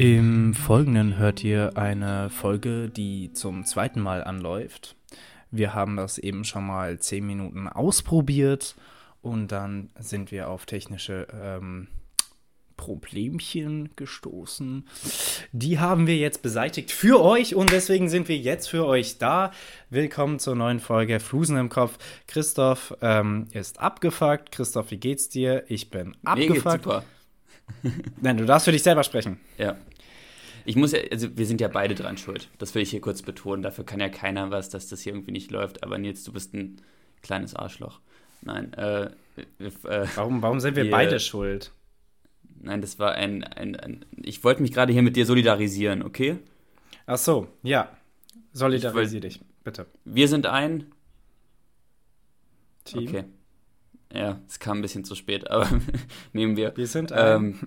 Im Folgenden hört ihr eine Folge, die zum zweiten Mal anläuft. Wir haben das eben schon mal zehn Minuten ausprobiert und dann sind wir auf technische ähm, Problemchen gestoßen. Die haben wir jetzt beseitigt für euch und deswegen sind wir jetzt für euch da. Willkommen zur neuen Folge Flusen im Kopf. Christoph ähm, ist abgefuckt. Christoph, wie geht's dir? Ich bin abgefuckt. Mir geht's super. Nein, du darfst für dich selber sprechen. Ja. Ich muss ja, also wir sind ja beide dran schuld. Das will ich hier kurz betonen. Dafür kann ja keiner was, dass das hier irgendwie nicht läuft. Aber Nils, du bist ein kleines Arschloch. Nein, äh, äh warum, warum sind wir, wir beide schuld? Nein, das war ein, ein, ein ich wollte mich gerade hier mit dir solidarisieren, okay? Ach so, ja. Solidarisier dich, bitte. Wir sind ein Team. Okay. Ja, es kam ein bisschen zu spät, aber nehmen wir. Wir sind ein.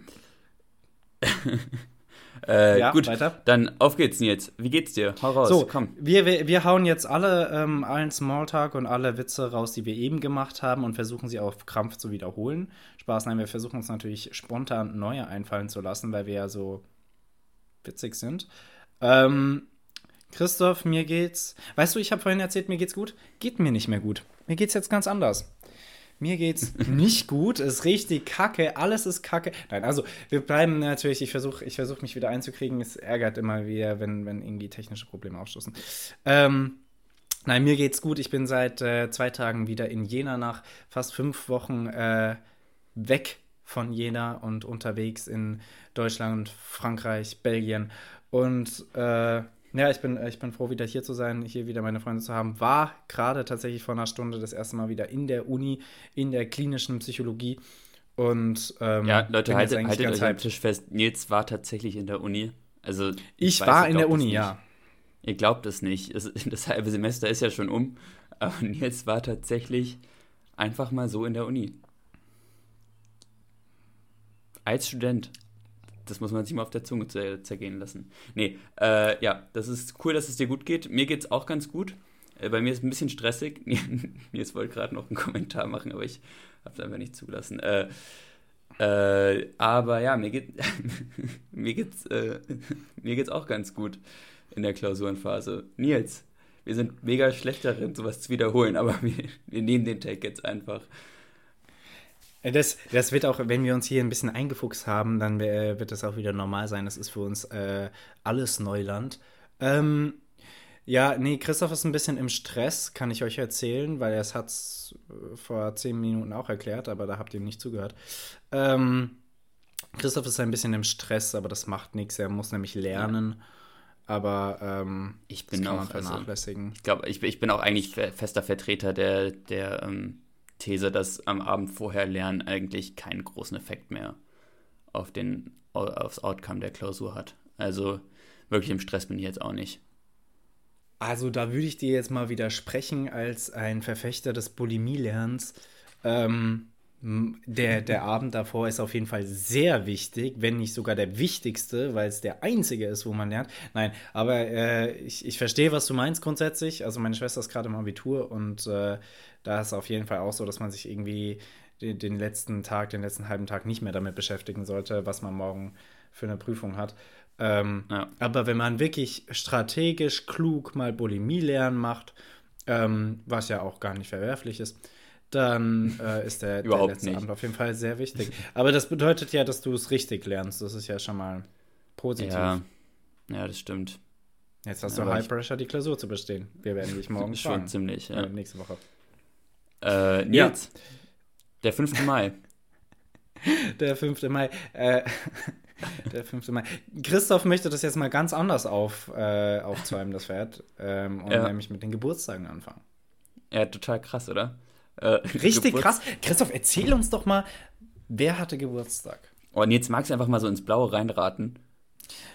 Ähm, äh, ja, gut, weiter. dann auf geht's, Nils. Wie geht's dir? Hau raus, so, komm. Wir, wir, wir hauen jetzt alle ähm, allen Smalltalk und alle Witze raus, die wir eben gemacht haben und versuchen sie auf Krampf zu wiederholen. Spaß, nein, wir versuchen uns natürlich spontan neue einfallen zu lassen, weil wir ja so witzig sind. Ähm, Christoph, mir geht's. Weißt du, ich habe vorhin erzählt, mir geht's gut. Geht mir nicht mehr gut. Mir geht's jetzt ganz anders. Mir geht's nicht gut, es ist richtig kacke, alles ist kacke. Nein, also wir bleiben natürlich, ich versuche ich versuch mich wieder einzukriegen. Es ärgert immer wieder, wenn, wenn irgendwie technische Probleme aufstoßen. Ähm, nein, mir geht's gut. Ich bin seit äh, zwei Tagen wieder in Jena nach fast fünf Wochen äh, weg von Jena und unterwegs in Deutschland, Frankreich, Belgien. Und äh, ja, ich bin, ich bin froh, wieder hier zu sein, hier wieder meine Freunde zu haben. War gerade tatsächlich vor einer Stunde das erste Mal wieder in der Uni, in der klinischen Psychologie. Und ähm, ja, Leute, haltet, haltet euch am Tisch fest. Nils war tatsächlich in der Uni. Also ich, ich weiß, war in der Uni, ja. Ihr glaubt es nicht. Das halbe Semester ist ja schon um. Aber Nils war tatsächlich einfach mal so in der Uni. Als Student das muss man sich mal auf der Zunge zergehen lassen. Nee, äh, ja, das ist cool, dass es dir gut geht. Mir geht es auch ganz gut. Äh, bei mir ist es ein bisschen stressig. Nils wollte gerade noch einen Kommentar machen, aber ich habe es einfach nicht zugelassen. Äh, äh, aber ja, mir geht mir geht's äh, mir geht's auch ganz gut in der Klausurenphase. Nils, wir sind mega schlecht darin, sowas zu wiederholen, aber wir, wir nehmen den Take jetzt einfach. Das, das wird auch, wenn wir uns hier ein bisschen eingefuchst haben, dann wird das auch wieder normal sein. Das ist für uns äh, alles Neuland. Ähm, ja, nee, Christoph ist ein bisschen im Stress, kann ich euch erzählen, weil er es hat vor zehn Minuten auch erklärt, aber da habt ihr nicht zugehört. Ähm, Christoph ist ein bisschen im Stress, aber das macht nichts. Er muss nämlich lernen. Ja. Aber ähm, ich bin auch also vernachlässigen. Also, ich glaube, ich, ich, bin auch eigentlich fester Vertreter der, der ähm, These, dass am Abend vorher Lernen eigentlich keinen großen Effekt mehr auf den, aufs Outcome der Klausur hat. Also wirklich im Stress bin ich jetzt auch nicht. Also da würde ich dir jetzt mal widersprechen als ein Verfechter des Bulimie-Lernens. Ähm, der, der Abend davor ist auf jeden Fall sehr wichtig, wenn nicht sogar der wichtigste, weil es der einzige ist, wo man lernt. Nein, aber äh, ich, ich verstehe, was du meinst grundsätzlich. Also meine Schwester ist gerade im Abitur und äh, da ist es auf jeden Fall auch so, dass man sich irgendwie den, den, letzten Tag, den letzten halben Tag nicht mehr damit beschäftigen sollte, was man morgen für eine Prüfung hat. Ähm, ja. Aber wenn man wirklich strategisch klug mal Bulimie lernen macht, ähm, was ja auch gar nicht verwerflich ist, dann äh, ist der, der letzte nicht. Abend auf jeden Fall sehr wichtig. Aber das bedeutet ja, dass du es richtig lernst. Das ist ja schon mal positiv. Ja, ja das stimmt. Jetzt hast ja, du High Pressure, die Klausur zu bestehen. Wir werden dich morgen Schon fragen. ziemlich, ja. Nächste Woche. Äh, Nils, ja. der 5. Mai. der 5. Mai. Äh, der 5. Mai. Christoph möchte das jetzt mal ganz anders auf, äh, aufzäumen, das Pferd. Ähm, und ja. nämlich mit den Geburtstagen anfangen. Ja, total krass, oder? Äh, Richtig Geburts krass. Christoph, erzähl uns doch mal, wer hatte Geburtstag? Oh, und jetzt magst du einfach mal so ins Blaue reinraten.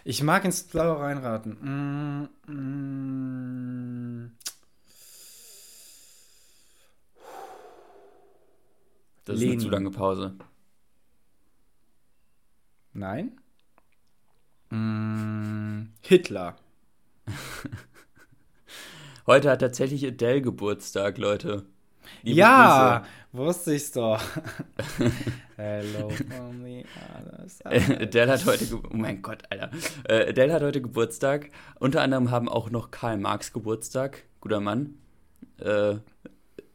Ich mag ins Blaue reinraten. Mm, mm. Das Lenin. ist eine zu lange Pause. Nein. Mm, Hitler. Heute hat tatsächlich Adele Geburtstag, Leute. Liebe ja, wusste ich's doch. Hello from the other Äh, side. Adele hat heute, oh mein Gott, Alter. Äh, Adele hat heute Geburtstag. Unter anderem haben auch noch Karl Marx Geburtstag. Guter Mann. Äh,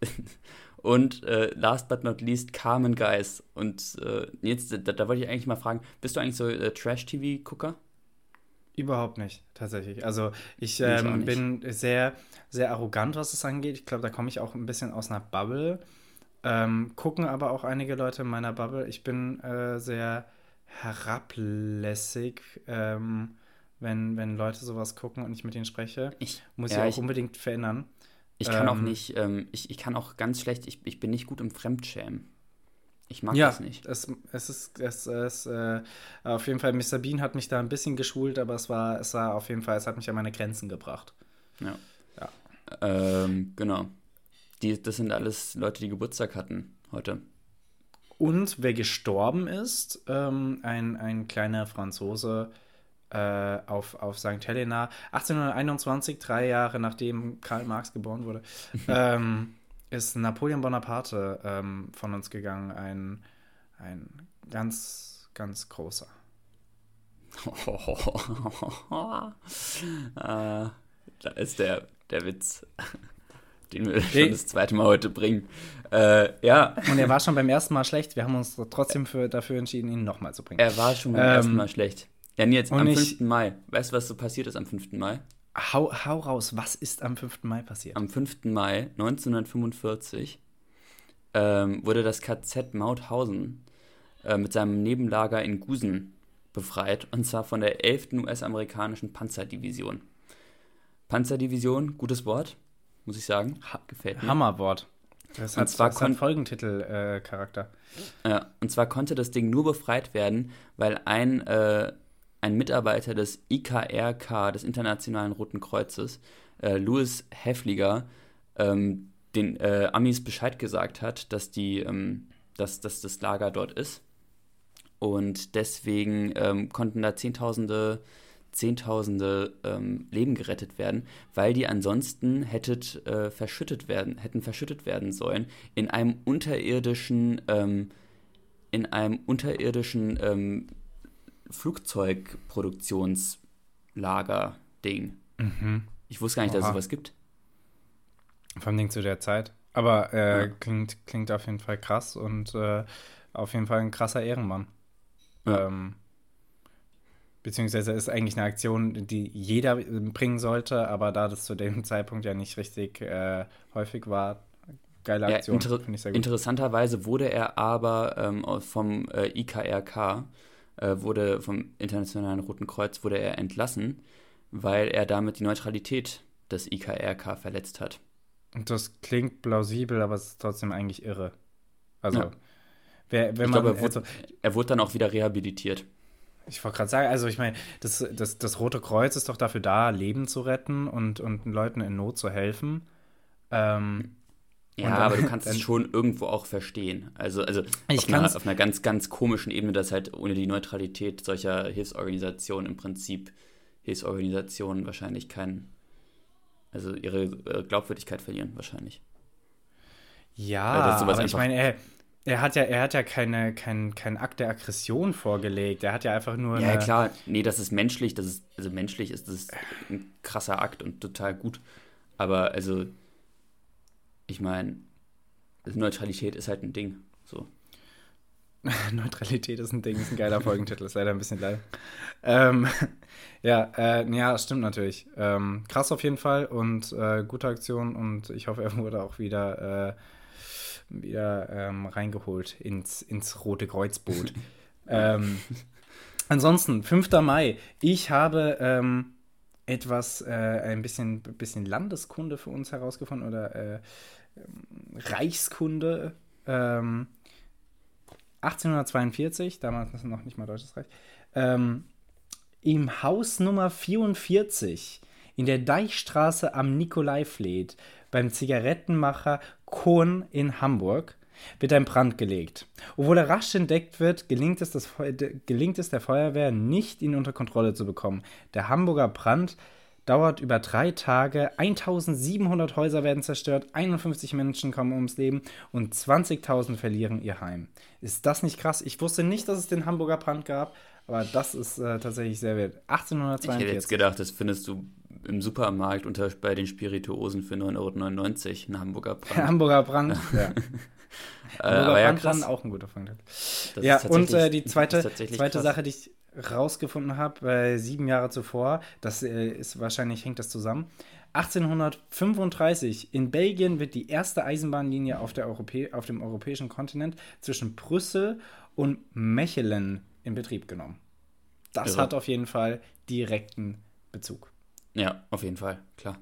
und äh, last but not least Carmen Geis. Und äh, jetzt, da, da wollte ich eigentlich mal fragen, bist du eigentlich so äh, Trash-TV-Gucker? Überhaupt nicht, tatsächlich. Also ich ich ähm, bin sehr, sehr arrogant, was es angeht. Ich glaube, da komme ich auch ein bisschen aus einer Bubble. Ähm, gucken aber auch einige Leute in meiner Bubble. Ich bin äh, sehr herablässig, ähm, wenn, wenn Leute sowas gucken und ich mit ihnen spreche. Ich, Muss ja, ich ich, auch unbedingt verändern. ich kann auch ähm, nicht, ähm, ich, ich kann auch ganz schlecht, ich, ich bin nicht gut im Fremdschämen. Ich mag ja, das nicht. Es, es ist, es ist äh, auf jeden Fall, Mr. Bean hat mich da ein bisschen geschult, aber es war, es war auf jeden Fall, es hat mich an meine Grenzen gebracht. Ja. Ja. Ähm, genau. Die, das sind alles Leute, die Geburtstag hatten heute. Und wer gestorben ist, ähm, ein, ein kleiner Franzose äh, auf, auf St. Helena, 1821, drei Jahre nachdem Karl Marx geboren wurde, ähm, ist Napoleon Bonaparte ähm, von uns gegangen. Ein, ein ganz, ganz großer. äh, da ist der, der Witz, den wir schon das zweite Mal heute bringen. Äh, ja, Und er war schon beim ersten Mal schlecht. Wir haben uns trotzdem für, dafür entschieden, ihn nochmal zu bringen. er war schon beim Ähm, ersten Mal schlecht. Ja, Nils, am ich- 5. Mai. Weißt du, was so passiert ist am 5. Mai? Hau, hau raus, was ist am 5. Mai passiert? Am 5. Mai 1945 ähm, wurde das KZ Mauthausen äh, mit seinem Nebenlager in Gusen befreit, und zwar von der 11. US-amerikanischen Panzerdivision. Panzerdivision, gutes Wort, muss ich sagen. Gefällt mir. Hammerwort. Das Und hat, zwar das hat Folgentitel-Charakter. Ja, und zwar konnte das Ding nur befreit werden, weil ein, äh, ein Mitarbeiter des IKRK, des Internationalen Roten Kreuzes, äh, Louis Heffliger, ähm, den äh, Amis Bescheid gesagt hat, dass, die, ähm, dass, dass das Lager dort ist. Und deswegen ähm, konnten da Zehntausende, Zehntausende ähm, Leben gerettet werden, weil die ansonsten hättet, äh, verschüttet werden, hätten verschüttet werden sollen in einem unterirdischen, ähm, in einem unterirdischen ähm, Flugzeugproduktionslager-Ding. Mhm. Ich wusste gar nicht, dass es Oha. sowas gibt. Vor allem zu der Zeit. Aber äh, Ja. klingt, klingt auf jeden Fall krass und äh, auf jeden Fall ein krasser Ehrenmann. Ja. Ähm, beziehungsweise ist eigentlich eine Aktion, die jeder äh, bringen sollte, aber da das zu dem Zeitpunkt ja nicht richtig äh, häufig war, geile Ja, Aktion. inter sehr gut. interessanterweise wurde er aber ähm, vom äh, IKRK, äh, wurde vom Internationalen Roten Kreuz, wurde er entlassen, weil er damit die Neutralität des IKRK verletzt hat. Und das klingt plausibel, aber es ist trotzdem eigentlich irre. Also, Ja. wer, wenn Ich man. glaube, er wurde, also, er wurde dann auch wieder rehabilitiert. Ich wollte gerade sagen, also ich meine, das, das, das Rote Kreuz ist doch dafür da, Leben zu retten und, und Leuten in Not zu helfen. Ähm, Ja, dann- aber du kannst es schon irgendwo auch verstehen. Also, also Ich auf, einer, auf einer ganz, ganz komischen Ebene, dass halt ohne die Neutralität solcher Hilfsorganisationen im Prinzip Hilfsorganisationen wahrscheinlich kein, also ihre Glaubwürdigkeit verlieren wahrscheinlich. ja, aber ich meine, er, er hat ja, er hat ja keine, kein, kein Akt der Aggression vorgelegt. Er hat ja einfach nur Ja, klar, nee, das ist menschlich, das ist, also menschlich ist das ein krasser Akt und total gut. Aber also, ich meine, Neutralität ist halt ein Ding. So. Neutralität ist ein Ding, ist ein geiler Folgentitel, ist leider ein bisschen leid. Ähm, ja, äh, ja, stimmt natürlich. Ähm, krass auf jeden Fall und äh, gute Aktion und ich hoffe, er wurde auch wieder, äh, wieder ähm, reingeholt ins, ins Rote Kreuzboot. ähm, ansonsten, 5. Mai. Ich habe ähm, etwas, äh, ein bisschen, bisschen Landeskunde für uns herausgefunden oder äh, Reichskunde. Ähm, 1842, damals ist noch nicht mal Deutsches Reich, ähm, im Haus Nummer 44 in der Deichstraße am Nikolaifleet beim Zigarettenmacher Kohn in Hamburg wird ein Brand gelegt. Obwohl er rasch entdeckt wird, gelingt es, das gelingt es der Feuerwehr nicht, ihn unter Kontrolle zu bekommen. Der Hamburger Brand dauert über drei Tage, 1700 Häuser werden zerstört, 51 Menschen kommen ums Leben und 20.000 verlieren ihr Heim. Ist das nicht krass? Ich wusste nicht, dass es den Hamburger Brand gab, aber das ist äh, tatsächlich sehr wert. 1842. Ich hätte jetzt gedacht, das findest du im Supermarkt unter, bei den Spirituosen für 9,99 Euro, ein Hamburger Brand. Hamburger Brand, ja. Hamburger äh, Brand ja, auch ein guter Freund. Ja, und äh, die zweite, zweite Sache, die ich rausgefunden habe, äh, sieben Jahre zuvor, das äh, ist wahrscheinlich hängt das zusammen. 1835 in Belgien wird die erste Eisenbahnlinie auf, der Europä auf dem europäischen Kontinent zwischen Brüssel und Mechelen in Betrieb genommen. Das Irre. hat auf jeden Fall direkten Bezug. Ja, auf jeden Fall, klar.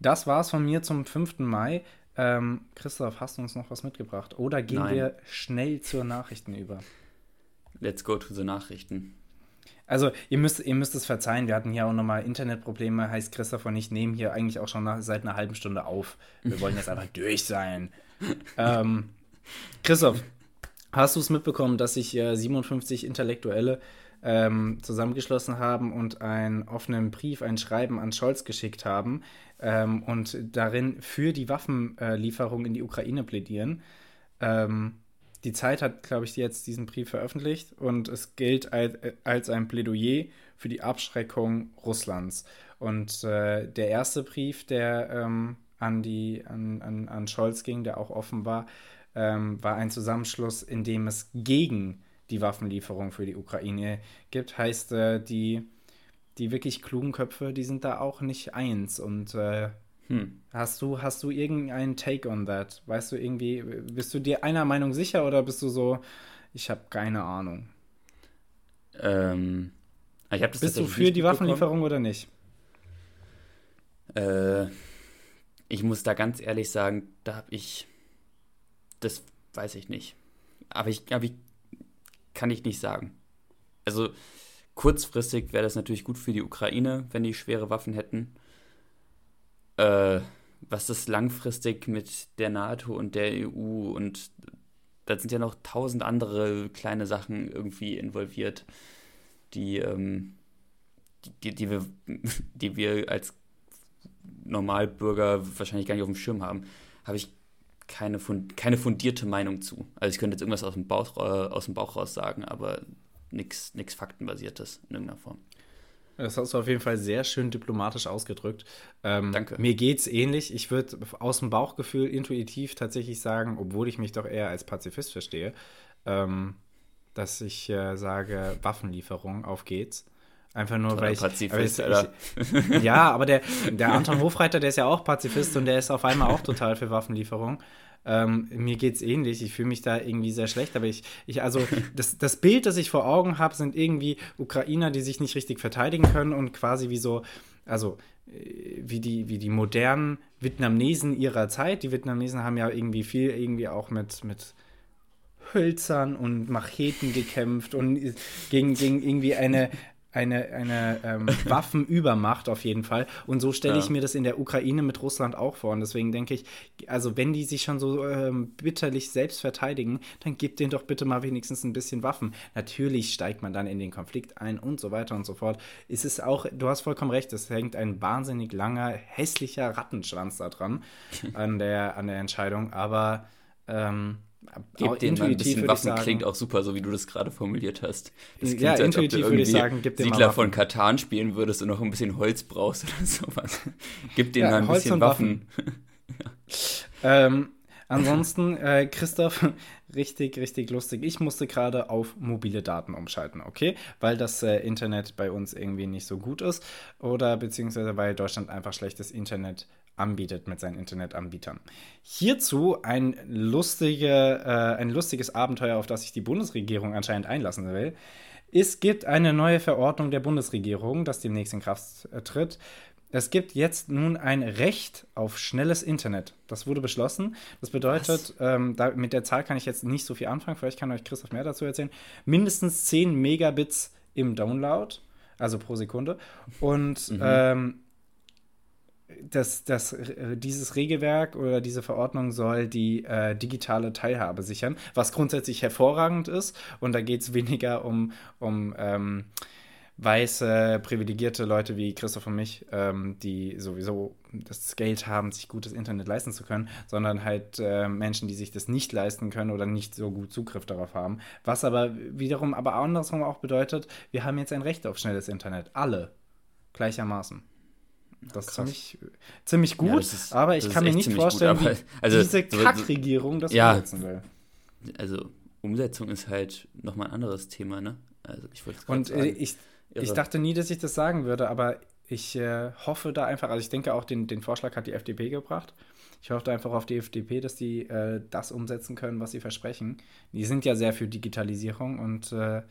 Das war's von mir zum 5. Mai. Ähm, Christoph, hast du uns noch was mitgebracht? Oder gehen Nein. wir schnell zur Nachrichten über? Let's go to the Nachrichten. Also, ihr müsst, ihr müsst es verzeihen, wir hatten hier auch nochmal Internetprobleme, heißt Christoph und ich nehmen hier eigentlich auch schon nach, seit einer halben Stunde auf. Wir wollen jetzt einfach durch sein. ähm, Christoph, hast du es mitbekommen, dass sich äh, 57 Intellektuelle ähm, zusammengeschlossen haben und einen offenen Brief, ein Schreiben an Scholz geschickt haben ähm, und darin für die Waffenlieferung in die Ukraine plädieren? Ähm, die Zeit hat, glaube ich, jetzt diesen Brief veröffentlicht und es gilt als, als ein Plädoyer für die Abschreckung Russlands. Und äh, der erste Brief, der ähm, an, die, an, an, an Scholz ging, der auch offen war, ähm, war ein Zusammenschluss, in dem es gegen die Waffenlieferung für die Ukraine gibt. Heißt, äh, die, die wirklich klugen Köpfe, die sind da auch nicht eins. Und äh, hm. Hast du, hast du irgendeinen Take on that? Weißt du irgendwie, bist du dir einer Meinung sicher oder bist du so, ich habe keine Ahnung? Ähm, ich das bist du für die Waffenlieferung oder nicht? Äh, ich muss da ganz ehrlich sagen, da habe ich, das weiß ich nicht. Aber ich, aber ich kann ich nicht sagen. Also kurzfristig wäre das natürlich gut für die Ukraine, wenn die schwere Waffen hätten äh, was das langfristig mit der NATO und der EU und da sind ja noch tausend andere kleine Sachen irgendwie involviert, die, ähm, die, die, wir, die wir als Normalbürger wahrscheinlich gar nicht auf dem Schirm haben, habe ich keine, keine fundierte Meinung zu. Also ich könnte jetzt irgendwas aus dem Bauch, äh, aus dem Bauch raus sagen, aber nichts Faktenbasiertes in irgendeiner Form. Das hast du auf jeden Fall sehr schön diplomatisch ausgedrückt. Ähm, Danke. Mir geht es ähnlich. Ich würde aus dem Bauchgefühl intuitiv tatsächlich sagen, obwohl ich mich doch eher als Pazifist verstehe, ähm, dass ich äh, sage, Waffenlieferung, auf geht's. Einfach nur, weil ich, Pazifist, aber ich, ich, Ja, aber der, der Anton Hofreiter, der ist ja auch Pazifist und der ist auf einmal auch total für Waffenlieferung. Ähm, mir geht es ähnlich. Ich fühle mich da irgendwie sehr schlecht, aber ich, ich also das, das Bild, das ich vor Augen habe, sind irgendwie Ukrainer, die sich nicht richtig verteidigen können und quasi wie so, also äh, wie die, wie die modernen Vietnamesen ihrer Zeit. Die Vietnamesen haben ja irgendwie viel irgendwie auch mit, mit Hölzern und Macheten gekämpft und gegen, gegen irgendwie eine, eine, eine ähm, Waffenübermacht auf jeden Fall. Und so stelle ja. ich mir das in der Ukraine mit Russland auch vor. Und deswegen denke ich, also wenn die sich schon so ähm, bitterlich selbst verteidigen, dann gebt denen doch bitte mal wenigstens ein bisschen Waffen. Natürlich steigt man dann in den Konflikt ein und so weiter und so fort. Es ist auch, du hast vollkommen recht, es hängt ein wahnsinnig langer, hässlicher Rattenschwanz da dran an der, an der Entscheidung. Aber ähm, Gib dem ein bisschen Waffen klingt auch super, so wie du das gerade formuliert hast. Das klingt, ja, als intuitiv würde ich sagen, Siedler von Katan spielen würdest und noch ein bisschen Holz brauchst oder sowas. Gib denen ja, ein Holz bisschen Waffen. Waffen. ähm, ansonsten, äh, Christoph, richtig, richtig lustig. Ich musste gerade auf mobile Daten umschalten, okay? Weil das äh, Internet bei uns irgendwie nicht so gut ist oder beziehungsweise weil Deutschland einfach schlechtes Internet anbietet mit seinen Internetanbietern. Hierzu ein, lustige, äh, ein lustiges Abenteuer, auf das sich die Bundesregierung anscheinend einlassen will. Es gibt eine neue Verordnung der Bundesregierung, das demnächst in Kraft äh, tritt. Es gibt jetzt nun ein Recht auf schnelles Internet. Das wurde beschlossen. Das bedeutet, ähm, da, mit der Zahl kann ich jetzt nicht so viel anfangen. Vielleicht kann euch Christoph mehr dazu erzählen. Mindestens 10 Megabits im Download, also pro Sekunde. Und mhm. ähm, das, das, äh, dieses Regelwerk oder diese Verordnung soll die äh, digitale Teilhabe sichern, was grundsätzlich hervorragend ist. Und da geht es weniger um, um ähm, weiße, privilegierte Leute wie Christoph und mich, ähm, die sowieso das Geld haben, sich gutes Internet leisten zu können, sondern halt äh, Menschen, die sich das nicht leisten können oder nicht so gut Zugriff darauf haben. Was aber wiederum, aber andersrum auch bedeutet, wir haben jetzt ein Recht auf schnelles Internet. Alle. Gleichermaßen. Das ist ziemlich, ziemlich gut, ja, ist, aber ich kann mir nicht vorstellen, gut, wie also, diese Kackregierung das ja, umsetzen will. Also Umsetzung ist halt nochmal ein anderes Thema, ne? Also ich wollte Und äh, sagen, ich, ich dachte nie, dass ich das sagen würde, aber ich äh, hoffe da einfach, also ich denke auch, den, den Vorschlag hat die FDP gebracht. Ich hoffe einfach auf die FDP, dass die äh, das umsetzen können, was sie versprechen. Die sind ja sehr für Digitalisierung und äh, ja.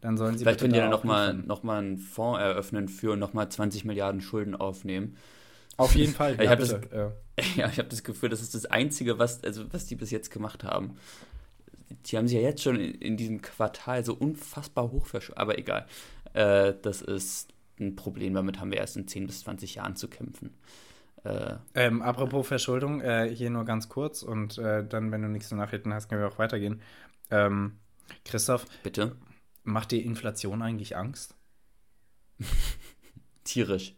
dann sollen sie. Vielleicht können die dann nochmal noch mal einen Fonds eröffnen für nochmal 20 Milliarden Schulden aufnehmen. Auf jeden Fall. ich habe das, ja. ja, hab das Gefühl, das ist das Einzige, was, also, was die bis jetzt gemacht haben. Die haben sich ja jetzt schon in, in diesem Quartal so unfassbar hoch verschuldet. Aber egal. Äh, das ist ein Problem, damit haben wir erst in 10 bis 20 Jahren zu kämpfen. Äh, ähm, apropos Verschuldung, äh, hier nur ganz kurz und äh, dann, wenn du nichts zu Nachrichten hast, können wir auch weitergehen. Ähm, Christoph, bitte. Macht dir Inflation eigentlich Angst? Tierisch.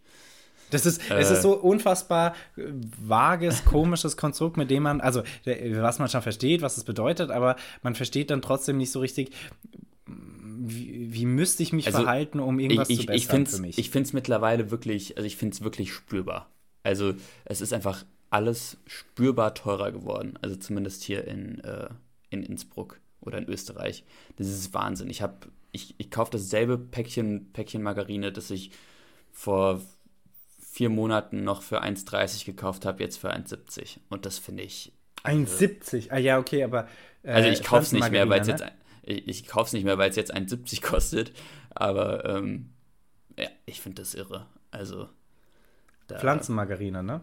Das ist, äh, es ist so unfassbar vages, komisches Konstrukt, mit dem man, also was man schon versteht, was es bedeutet, aber man versteht dann trotzdem nicht so richtig, wie, wie müsste ich mich also, verhalten, um irgendwas ich, zu bessern ich für mich? Ich finde es mittlerweile wirklich, also ich finde es wirklich spürbar. Also es ist einfach alles spürbar teurer geworden. Also zumindest hier in, äh, in Innsbruck oder in Österreich. Das ist Wahnsinn. Ich habe, ich, ich kaufe dasselbe Päckchen, Päckchen Margarine, das ich vor vier Monaten noch für 1,30 gekauft habe, jetzt für 1,70. Und das finde ich. 1,70? Ah ja, okay, aber. Äh, also ich kaufe es nicht mehr, weil es ne? jetzt ich, ich kaufe es nicht mehr, weil es jetzt 1,70 kostet. Aber ähm, ja, ich finde das irre. Also. Da, Pflanzenmargarine, ne?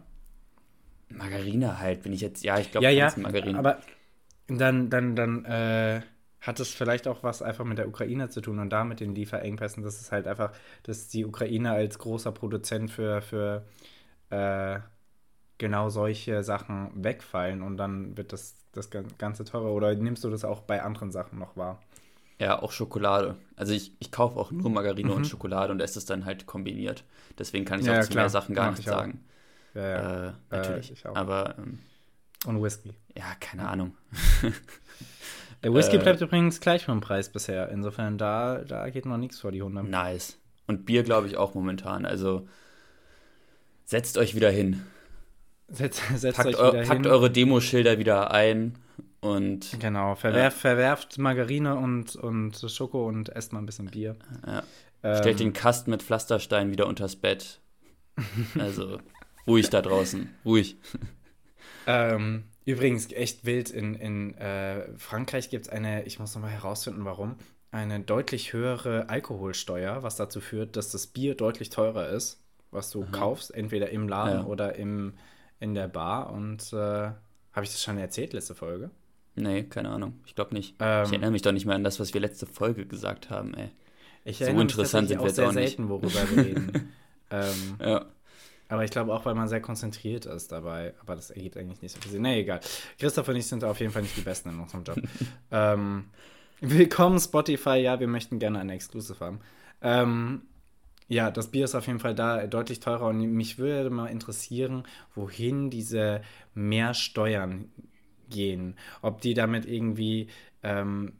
Margarine halt, wenn ich jetzt, ja, ich glaube ja, ja, aber dann, dann, dann äh, hat es vielleicht auch was einfach mit der Ukraine zu tun und da mit den Lieferengpässen. Das ist halt einfach, dass die Ukraine als großer Produzent für, für äh, genau solche Sachen wegfallen und dann wird das, das Ganze teurer. Oder nimmst du das auch bei anderen Sachen noch wahr? Ja, auch Schokolade. Also ich, ich kaufe auch nur Margarine mhm. und Schokolade und esse es dann halt kombiniert. Deswegen kann ich ja, auch ja, zu mehr Sachen gar nicht sagen. Ja, ja. Äh, natürlich. Äh, Aber ähm, und Whisky. Ja, keine Ahnung. Der Whisky äh, bleibt übrigens gleich vom Preis bisher. Insofern, da, da geht noch nichts vor die Hunde. Nice. Und Bier, glaube ich, auch momentan. Also setzt euch wieder hin. Setz, setzt packt, euch wieder packt eure Demoschilder wieder ein und. Genau, verwerft, ja. verwerft Margarine und, und Schoko und esst mal ein bisschen Bier. Ja. Ähm, Stellt den Kasten mit Pflasterstein wieder unters Bett. Also ruhig da draußen, ruhig. Ähm, übrigens, echt wild, in, in äh, Frankreich gibt es eine, ich muss nochmal herausfinden, warum, eine deutlich höhere Alkoholsteuer, was dazu führt, dass das Bier deutlich teurer ist, was du Aha. kaufst, entweder im Laden ja. oder im, in der Bar. Und äh, habe ich das schon erzählt, letzte Folge? Nee, keine Ahnung. Ich glaube nicht. Ähm, ich erinnere mich doch nicht mehr an das, was wir letzte Folge gesagt haben, ey. Ich so interessant sind wir jetzt auch nicht. selten, worüber wir reden. ähm, ja. Aber ich glaube auch, weil man sehr konzentriert ist dabei. Aber das ergibt eigentlich nicht so viel Sinn. Nee, egal. Christoph und ich sind auf jeden Fall nicht die Besten in unserem Job. ähm, willkommen, Spotify. Ja, wir möchten gerne eine Exclusive haben. Ähm, ja, das Bier ist auf jeden Fall da deutlich teurer und mich würde mal interessieren, wohin diese Mehrsteuern gehen. Ob die damit irgendwie, ähm,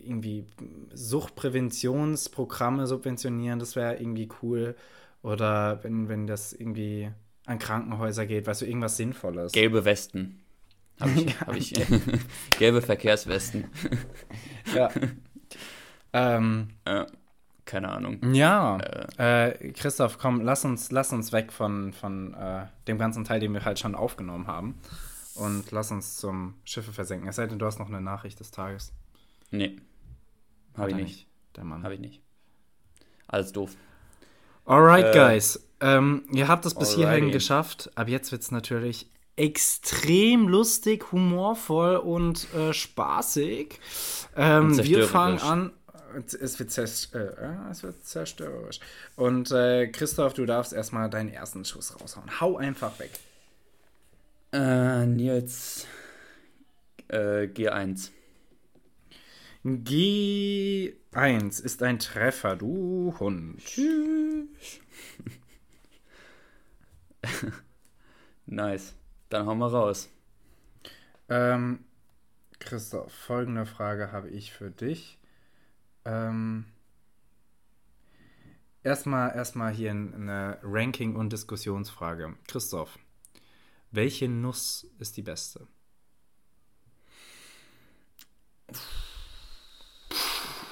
irgendwie Suchtpräventionsprogramme subventionieren, das wäre irgendwie cool. Oder wenn, wenn das irgendwie an Krankenhäuser geht, weißt du, irgendwas Sinnvolles. Gelbe Westen. Habe ich. hab ich. Gelbe Verkehrswesten. ja. ähm, ja. Keine Ahnung. Ja. Äh. Äh, Christoph, komm, lass uns, lass uns weg von, von äh, dem ganzen Teil, den wir halt schon aufgenommen haben. Und lass uns zum Schiffe versenken. Es sei denn, du hast noch eine Nachricht des Tages. Nee. Habe ich nicht. nicht. Der Mann. Habe ich nicht. Alles doof. Alright, äh, guys. Ähm, ihr habt es bis hierhin geschafft. Ab jetzt wird es natürlich extrem lustig, humorvoll und äh, spaßig. Ähm, wir fangen an. Es wird, äh, es wird zerstörerisch. Und äh, Christoph, du darfst erstmal deinen ersten Schuss raushauen. Hau einfach weg. Äh, Nils äh, G1. G1 ist ein Treffer, du Hund. Tschüss. nice. Dann hauen wir raus. Ähm, Christoph, folgende Frage habe ich für dich. Ähm, erstmal, erstmal hier eine Ranking- und Diskussionsfrage. Christoph, welche Nuss ist die beste?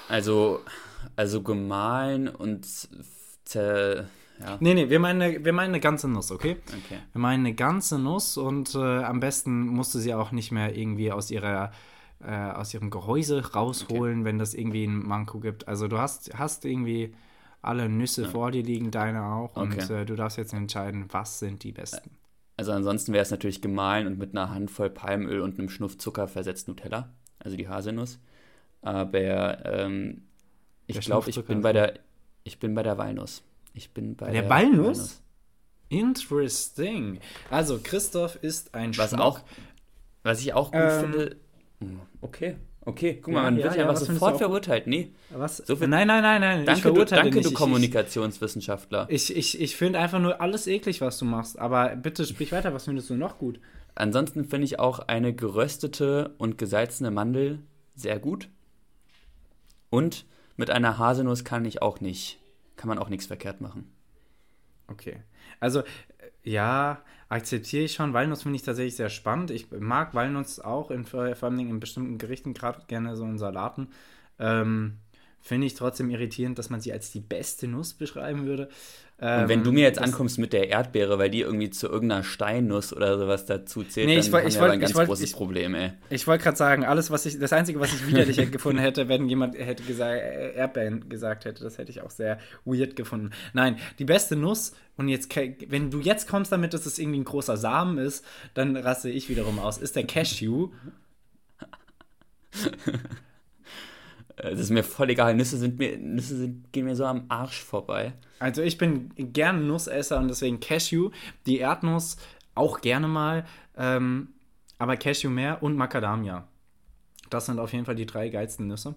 Also, also gemahlen und zer, ja. Nee, nee, wir meinen, eine, wir meinen eine ganze Nuss, okay? Okay. Wir meinen eine ganze Nuss und äh, am besten musst du sie auch nicht mehr irgendwie aus ihrer äh, aus ihrem Gehäuse rausholen, okay. wenn das irgendwie ein Manko gibt. Also du hast, hast irgendwie alle Nüsse ja. vor dir liegen, deine auch. Okay. Und äh, du darfst jetzt entscheiden, was sind die besten. Also ansonsten wäre es natürlich gemahlen und mit einer Handvoll Palmöl und einem Schnuff Zucker versetzt Nutella, also die Haselnuss. Aber ähm, ich glaube, ich bin bei der ich bin bei der Walnuss. Ich bin bei, der, der Walnuss? Walnuss? Interesting. Also Christoph ist ein was Schmuck. auch was ich auch gut ähm, finde. Hm, okay. Okay, guck mal, man ja, wird ja, ja sofort verurteilt. Nee. Was? So viel, nein, nein, nein, nein. Danke, du, danke du Kommunikationswissenschaftler. Ich, ich, ich finde einfach nur alles eklig, was du machst. Aber bitte sprich weiter, was findest du noch gut? Ansonsten finde ich auch eine geröstete und gesalzene Mandel sehr gut. Und mit einer Haselnuss kann ich auch nicht, kann man auch nichts verkehrt machen. Okay. Also, ja, akzeptiere ich schon. Walnuss finde ich tatsächlich sehr spannend. Ich mag Walnuss auch, in, vor allem in bestimmten Gerichten, gerade gerne so in Salaten. Ähm, finde ich trotzdem irritierend, dass man sie als die beste Nuss beschreiben würde. Und wenn du mir jetzt ähm, ankommst mit der Erdbeere, weil die irgendwie zu irgendeiner Steinnuss oder sowas dazu zählt, nee, dann wollt, haben wir wollt, ein ganz wollt, großes ich, Problem, ey. Ich wollte gerade sagen, alles, was ich, das Einzige, was ich widerlich gefunden hätte, wenn jemand hätte gesagt, äh, Erdbeeren gesagt hätte, das hätte ich auch sehr weird gefunden. Nein, die beste Nuss, und jetzt, wenn du jetzt kommst damit, dass es irgendwie ein großer Samen ist, dann raste ich wiederum aus, ist der Cashew. Das ist mir voll egal. Nüsse, sind mir, Nüsse sind, gehen mir so am Arsch vorbei. Also ich bin gern Nussesser und deswegen Cashew. Die Erdnuss auch gerne mal. Ähm, aber Cashew mehr und Macadamia. Das sind auf jeden Fall die drei geilsten Nüsse.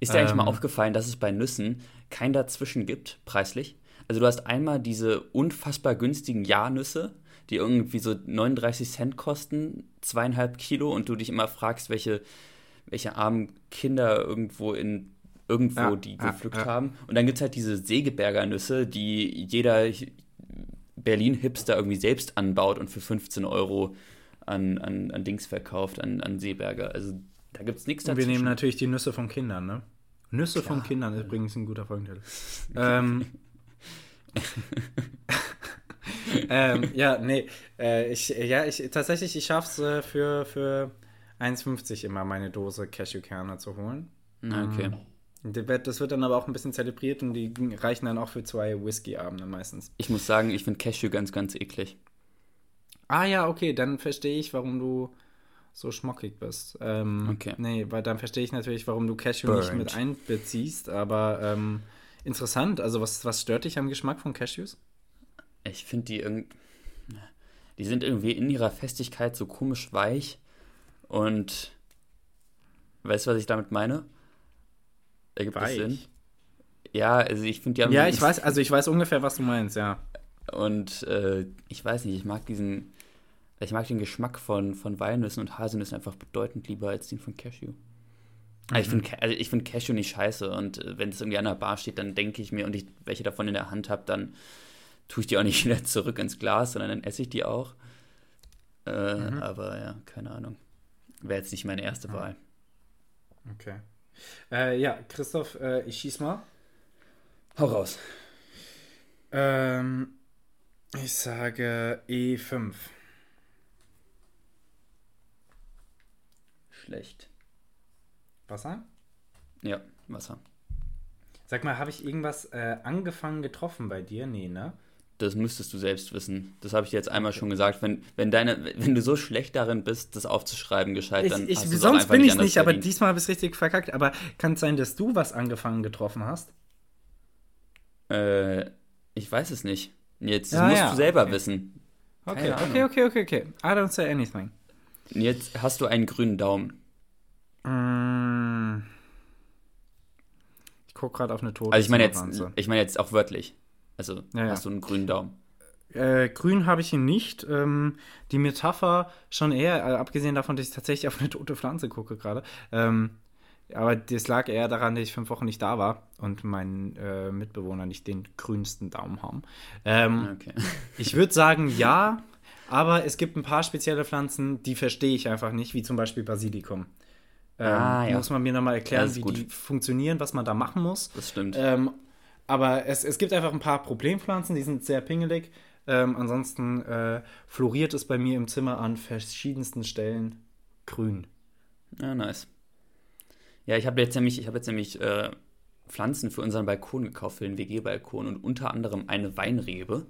Ist dir ähm, eigentlich mal ähm, aufgefallen, dass es bei Nüssen kein Dazwischen gibt, preislich? Also du hast einmal diese unfassbar günstigen Jahrnüsse, die irgendwie so 39 Cent kosten, zweieinhalb Kilo, und du dich immer fragst, welche welche armen Kinder irgendwo in irgendwo ja, die gepflückt ja, haben. Und dann gibt es halt diese Segeberger Nüsse, die jeder Berlin-Hipster irgendwie selbst anbaut und für 15 Euro an, an, an Dings verkauft, an, an Seeberger. Also da gibt es nichts dazu. Wir nehmen natürlich die Nüsse von Kindern, ne? Nüsse Klar. von Kindern ist übrigens ein guter Folgentitel. ähm, ähm, ja, nee, äh, ich, ja, ich, tatsächlich, ich schaff's äh, für, für 1,50 immer meine Dose Cashewkerne zu holen. Ah, okay. Das wird dann aber auch ein bisschen zelebriert und die reichen dann auch für zwei Whisky-Abende meistens. Ich muss sagen, ich finde Cashew ganz, ganz eklig. Ah ja, okay, dann verstehe ich, warum du so schmockig bist. Ähm, okay. Nee, weil dann verstehe ich natürlich, warum du Cashew Burnt. nicht mit einbeziehst, aber ähm, interessant. Also was, was stört dich am Geschmack von Cashews? Ich finde die irgendwie, die sind irgendwie in ihrer Festigkeit so komisch weich und weißt du, was ich damit meine? Ergibt Weich. das Sinn? Ja, also ich finde die haben. Ja, ich weiß, also ich weiß ungefähr, was du meinst, ja. Und äh, ich weiß nicht, ich mag diesen, ich mag den Geschmack von, von Walnüssen und Haselnüssen einfach bedeutend lieber als den von Cashew. Mhm. ich finde also ich find Cashew nicht scheiße und äh, wenn es irgendwie an der Bar steht, dann denke ich mir und ich welche davon in der Hand habe, dann tue ich die auch nicht wieder zurück ins Glas, sondern dann esse ich die auch. Äh, mhm. Aber ja, keine Ahnung. Wäre jetzt nicht meine erste Wahl. Okay. Äh, ja, Christoph, äh, ich schieß mal. Hau raus. Ähm, ich sage E5. Schlecht. Wasser? Ja, Wasser. Sag mal, habe ich irgendwas äh, angefangen getroffen bei dir? Nee, ne? Das müsstest du selbst wissen. Das habe ich dir jetzt einmal schon gesagt. Wenn, wenn, deine, wenn du so schlecht darin bist, das aufzuschreiben gescheit, dann ich, hast du Sonst bin ich nicht, aber diesmal habe ich es richtig verkackt. Aber kann es sein, dass du was angefangen getroffen hast? Äh, ich weiß es nicht. Jetzt das ah, musst ja. du selber okay. wissen. okay, okay, okay, okay, okay. I don't say anything. Jetzt hast du einen grünen Daumen. Mm. Ich gucke gerade auf eine tote Also ich meine jetzt, ich meine jetzt auch wörtlich. Also Ja, ja. hast du einen grünen Daumen. Äh, grün habe ich ihn nicht. Ähm, die Metapher schon eher, äh, abgesehen davon, dass ich tatsächlich auf eine tote Pflanze gucke gerade. Ähm, aber das lag eher daran, dass ich fünf Wochen nicht da war und mein äh, Mitbewohner nicht den grünsten Daumen haben. Ähm, Okay. Ich würde sagen, ja, aber es gibt ein paar spezielle Pflanzen, die verstehe ich einfach nicht, wie zum Beispiel Basilikum. Ähm, Ah, ja. Muss man mir nochmal erklären, wie gut. die funktionieren, was man da machen muss. Das stimmt. Ähm, aber es, es gibt einfach ein paar Problempflanzen, die sind sehr pingelig. Ähm, ansonsten äh, floriert es bei mir im Zimmer an verschiedensten Stellen grün. Ja, nice. Ja, ich habe jetzt nämlich, ich habe jetzt nämlich äh, Pflanzen für unseren Balkon gekauft, für den WG-Balkon und unter anderem eine Weinrebe,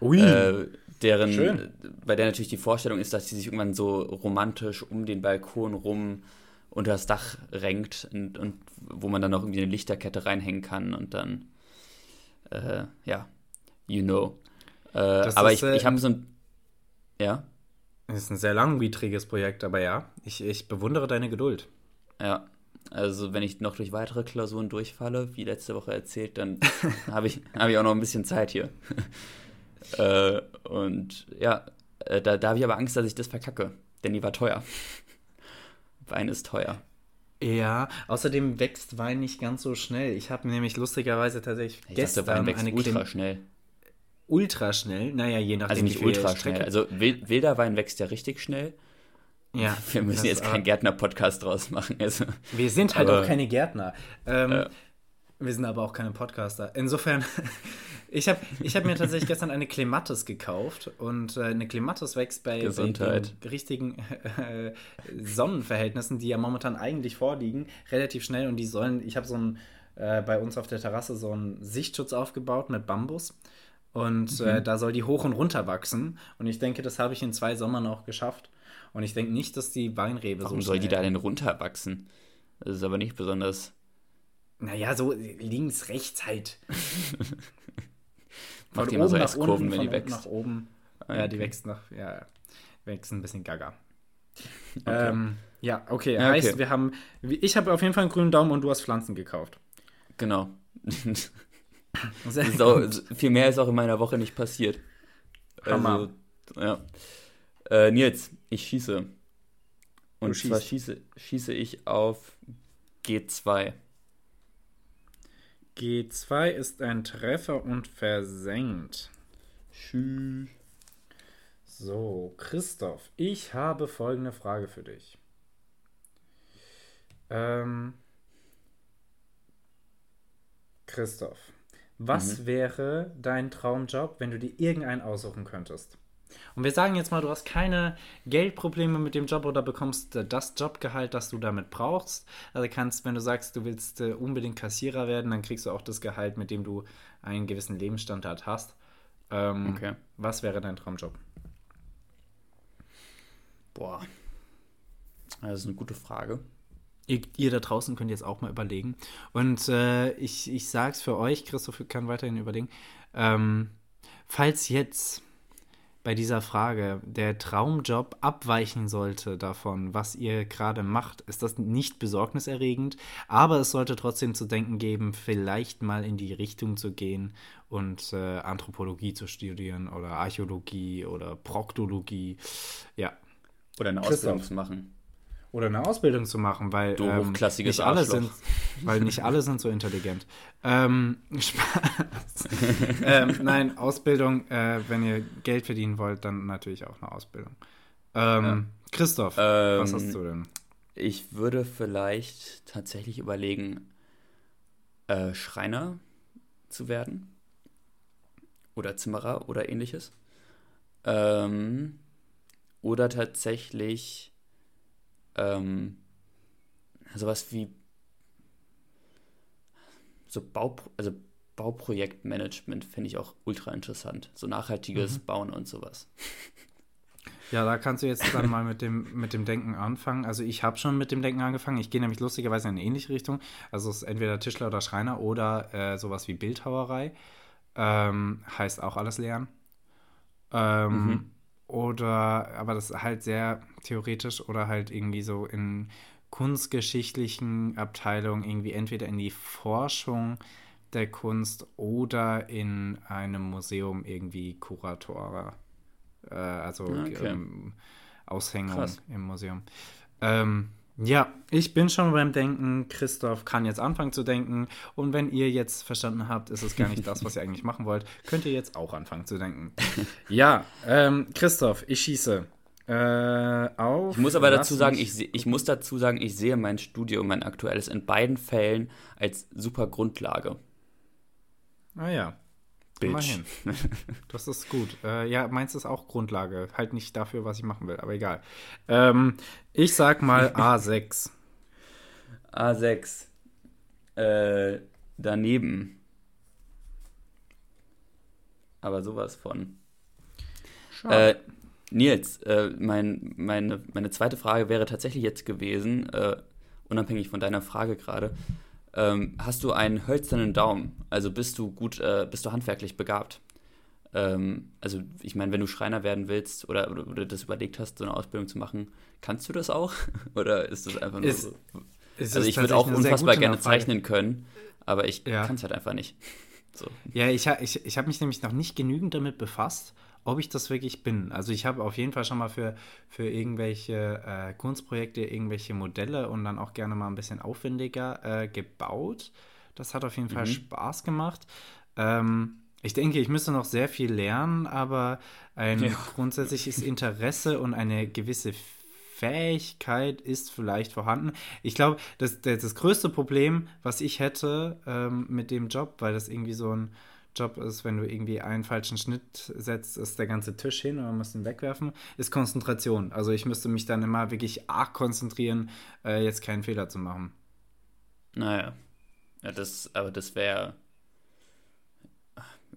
Ui. äh, deren, Schön. bei der natürlich die Vorstellung ist, dass sie sich irgendwann so romantisch um den Balkon rum unter das Dach renkt und, und wo man dann noch irgendwie eine Lichterkette reinhängen kann und dann, äh, ja, you know. Äh, Das aber ist, ich, ich habe so ein, ja, Das ist ein sehr langwieriges Projekt, aber ja, ich, ich bewundere deine Geduld. Ja, also wenn ich noch durch weitere Klausuren durchfalle, wie letzte Woche erzählt, dann habe ich, hab ich auch noch ein bisschen Zeit hier. äh, und ja, äh, da, da habe ich aber Angst, dass ich das verkacke, denn die war teuer. Wein ist teuer. Ja, außerdem wächst Wein nicht ganz so schnell. Ich habe nämlich lustigerweise tatsächlich Ich gestern dachte, Wein wächst eine ultra Klim- schnell. ultra schnell. Naja, je nachdem. Also nicht ultra schnell. Also wild, wilder Wein wächst ja richtig schnell. ja, Wir müssen jetzt keinen Gärtner-Podcast draus machen. Also, Wir sind halt Aber- auch keine Gärtner. Ähm, Ja. Wir sind aber auch keine Podcaster. Insofern, ich habe ich hab mir tatsächlich gestern eine Clematis gekauft und äh, eine Clematis wächst bei, bei richtigen äh, Sonnenverhältnissen, die ja momentan eigentlich vorliegen, relativ schnell und die sollen, ich habe so ein, äh, bei uns auf der Terrasse so einen Sichtschutz aufgebaut mit Bambus und Mhm. äh, da soll die hoch und runter wachsen und ich denke, das habe ich in zwei Sommern auch geschafft und ich denke nicht, dass die Weinrebe warum so soll die da denn runterwachsen? Das ist aber nicht besonders. Naja, so links, rechts halt. Macht die immer so S-Kurven, wenn die wächst. nach oben. Ah, Ja, die okay. wächst nach, ja, wächst ein bisschen gaga. Okay. Ähm, ja, okay. Ja, heißt, okay. wir haben, ich habe auf jeden Fall einen grünen Daumen und du hast Pflanzen gekauft. Genau. Auch, viel mehr ist auch in meiner Woche nicht passiert. Hammer. Also, ja. Äh, Nils, ich schieße. Und Du zwar schießt. schieße, schieße ich auf G2. G2 ist ein Treffer und versenkt. Tschüss. So, Christoph, ich habe folgende Frage für dich. Ähm, Christoph, was wäre dein Traumjob, wenn du dir irgendeinen aussuchen könntest? Und wir sagen jetzt mal, du hast keine Geldprobleme mit dem Job oder bekommst äh, das Jobgehalt, das du damit brauchst. Also kannst, wenn du sagst, du willst äh, unbedingt Kassierer werden, dann kriegst du auch das Gehalt, mit dem du einen gewissen Lebensstandard hast. Ähm, Okay. Was wäre dein Traumjob? Boah. Das ist eine gute Frage. Ihr, ihr da draußen könnt jetzt auch mal überlegen. Und äh, ich, ich sag's für euch, Christoph kann weiterhin überlegen. Ähm, falls jetzt bei dieser Frage der Traumjob abweichen sollte davon, was ihr gerade macht, ist das nicht besorgniserregend, aber es sollte trotzdem zu denken geben, vielleicht mal in die Richtung zu gehen und äh, Anthropologie zu studieren oder Archäologie oder Proktologie. Ja, Oder eine. Ausbildung zu machen. Oder eine Ausbildung zu machen, weil Du ähm, hochklassiges nicht alle Arschloch. sind, weil nicht alle sind so intelligent. Ähm, Spaß. ähm, nein, Ausbildung, äh, wenn ihr Geld verdienen wollt, dann natürlich auch eine Ausbildung. Ähm, Christoph, was Ähm, hast du denn? Ich würde vielleicht tatsächlich überlegen, äh, Schreiner zu werden. Oder Zimmerer oder ähnliches. Ähm, oder tatsächlich ähm, sowas wie so Bau, also Bauprojektmanagement finde ich auch ultra interessant. So nachhaltiges Mhm. Bauen und sowas. Ja, da kannst du jetzt dann mal mit dem, mit dem Denken anfangen. Also ich habe schon mit dem Denken angefangen. Ich gehe nämlich lustigerweise in eine ähnliche Richtung. Also es ist entweder Tischler oder Schreiner oder äh, sowas wie Bildhauerei. Ähm, heißt auch alles lernen. Ähm, Mhm. Oder, aber das ist halt sehr theoretisch oder halt irgendwie so in kunstgeschichtlichen Abteilung irgendwie entweder in die Forschung der Kunst oder in einem Museum irgendwie Kurator, äh, also okay. ähm, Aushängung Krass. im Museum. Ähm, ja, ich bin schon beim Denken. Christoph kann jetzt anfangen zu denken. Und wenn ihr jetzt verstanden habt, ist es gar nicht das, was ihr eigentlich machen wollt, könnt ihr jetzt auch anfangen zu denken. ja, ähm, Christoph, ich schieße. Äh, auf. Ich muss aber dazu sagen, ich, ich muss dazu sagen, ich sehe mein Studium, mein aktuelles, in beiden Fällen als super Grundlage. Ah ja. Bitch. Immerhin. Das ist gut. Äh, ja, meins ist auch Grundlage. Halt nicht dafür, was ich machen will, aber egal. Ähm, ich sag mal A6. A6. Äh, daneben. Aber sowas von. Äh, Nils, äh, mein, meine, meine zweite Frage wäre tatsächlich jetzt gewesen, äh, unabhängig von deiner Frage gerade. Ähm, hast du einen hölzernen Daumen? Also bist du gut, äh, bist du handwerklich begabt? Ähm, also ich meine, wenn du Schreiner werden willst oder, oder, oder, das überlegt hast, so eine Ausbildung zu machen, kannst du das auch? oder ist das einfach nur ist, so? also ich würde auch unfassbar gerne zeichnen können, aber ich ja. kann es halt einfach nicht. So. Ja, ich, ich, ich habe mich nämlich noch nicht genügend damit befasst ob ich das wirklich bin. Also ich habe auf jeden Fall schon mal für, für irgendwelche äh, Kunstprojekte irgendwelche Modelle und dann auch gerne mal ein bisschen aufwendiger äh, gebaut. Das hat auf jeden mhm. Fall Spaß gemacht. Ähm, ich denke, ich müsste noch sehr viel lernen, aber ein ja. grundsätzliches Interesse und eine gewisse Fähigkeit ist vielleicht vorhanden. Ich glaube, das, das, größte Problem, was ich hätte ähm, mit dem Job, weil das irgendwie so ein Job ist, wenn du irgendwie einen falschen Schnitt setzt, ist der ganze Tisch hin und man muss ihn wegwerfen, ist Konzentration. Also ich müsste mich dann immer wirklich arg konzentrieren, äh, jetzt keinen Fehler zu machen. Naja. Ja, das, aber das wäre.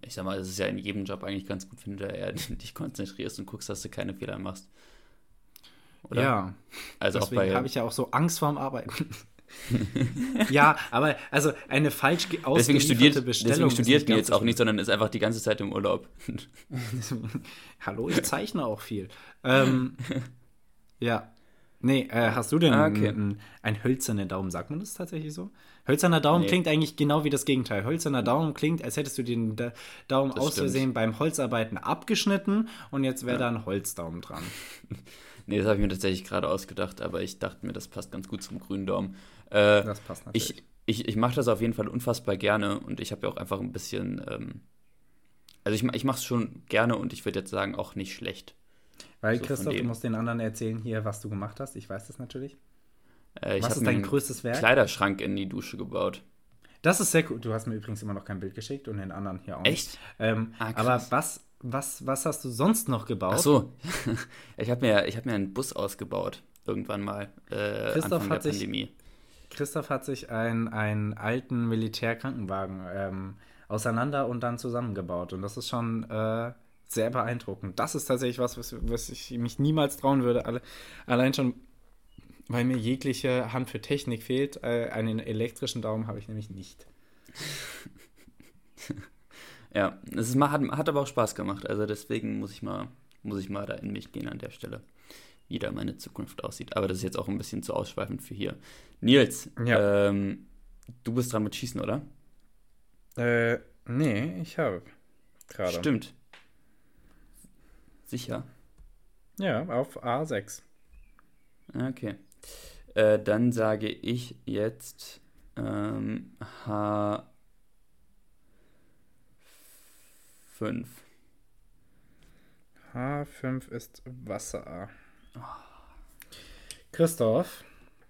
Ich sag mal, es ist ja in jedem Job eigentlich ganz gut, wenn du eher dich konzentrierst und guckst, dass du keine Fehler machst. Oder? Ja. Also Deswegen habe ich ja auch so Angst vorm Arbeiten ja, aber also eine falsch deswegen studiert, Bestellung. Deswegen studiert die jetzt auch nicht, sondern ist einfach die ganze Zeit im Urlaub. Hallo, ich zeichne auch viel. Ähm, ja. Nee, äh, hast du denn ah, okay. einen, einen hölzernen Daumen? Sagt man das tatsächlich so? Hölzerner Daumen nee. klingt eigentlich genau wie das Gegenteil. Hölzerner Daumen klingt, als hättest du den Daumen das aus Versehen beim Holzarbeiten abgeschnitten und jetzt wäre ja. da ein Holzdaumen dran. nee, das habe ich mir tatsächlich gerade ausgedacht, aber ich dachte mir, das passt ganz gut zum grünen Daumen. Äh, das passt natürlich. Ich, ich, ich mache das auf jeden Fall unfassbar gerne und ich habe ja auch einfach ein bisschen. Ähm, also ich, ich mache es schon gerne und ich würde jetzt sagen, auch nicht schlecht. Weil, so Christoph, du musst den anderen erzählen hier, was du gemacht hast. Ich weiß das natürlich. Äh, was ist dein größtes Werk? Kleiderschrank in die Dusche gebaut. Das ist sehr gut. Du hast mir übrigens immer noch kein Bild geschickt und den anderen hier auch nicht. Echt? Ähm, ah, aber was, was, was hast du sonst noch gebaut? Ach so, ich habe mir, hab mir einen Bus ausgebaut, irgendwann mal, äh, Christoph Anfang der Pandemie. Sich, Christoph hat sich einen, einen alten Militärkrankenwagen ähm, auseinander und dann zusammengebaut. Und das ist schon äh, sehr beeindruckend. Das ist tatsächlich was, was, was ich mich niemals trauen würde. Alle, allein schon, weil mir jegliche Hand für Technik fehlt. Äh, einen elektrischen Daumen habe ich nämlich nicht. ja, es ist, hat, hat aber auch Spaß gemacht. Also deswegen muss ich mal, muss ich mal da in mich gehen an der Stelle wie da meine Zukunft aussieht. Aber das ist jetzt auch ein bisschen zu ausschweifend für hier. Nils, ja. ähm, du bist dran mit Schießen, oder? Äh, nee, ich habe gerade. Stimmt. Sicher? Ja, auf A6. Okay. Äh, dann sage ich jetzt ähm, H5. H5 ist Wasser. Christoph.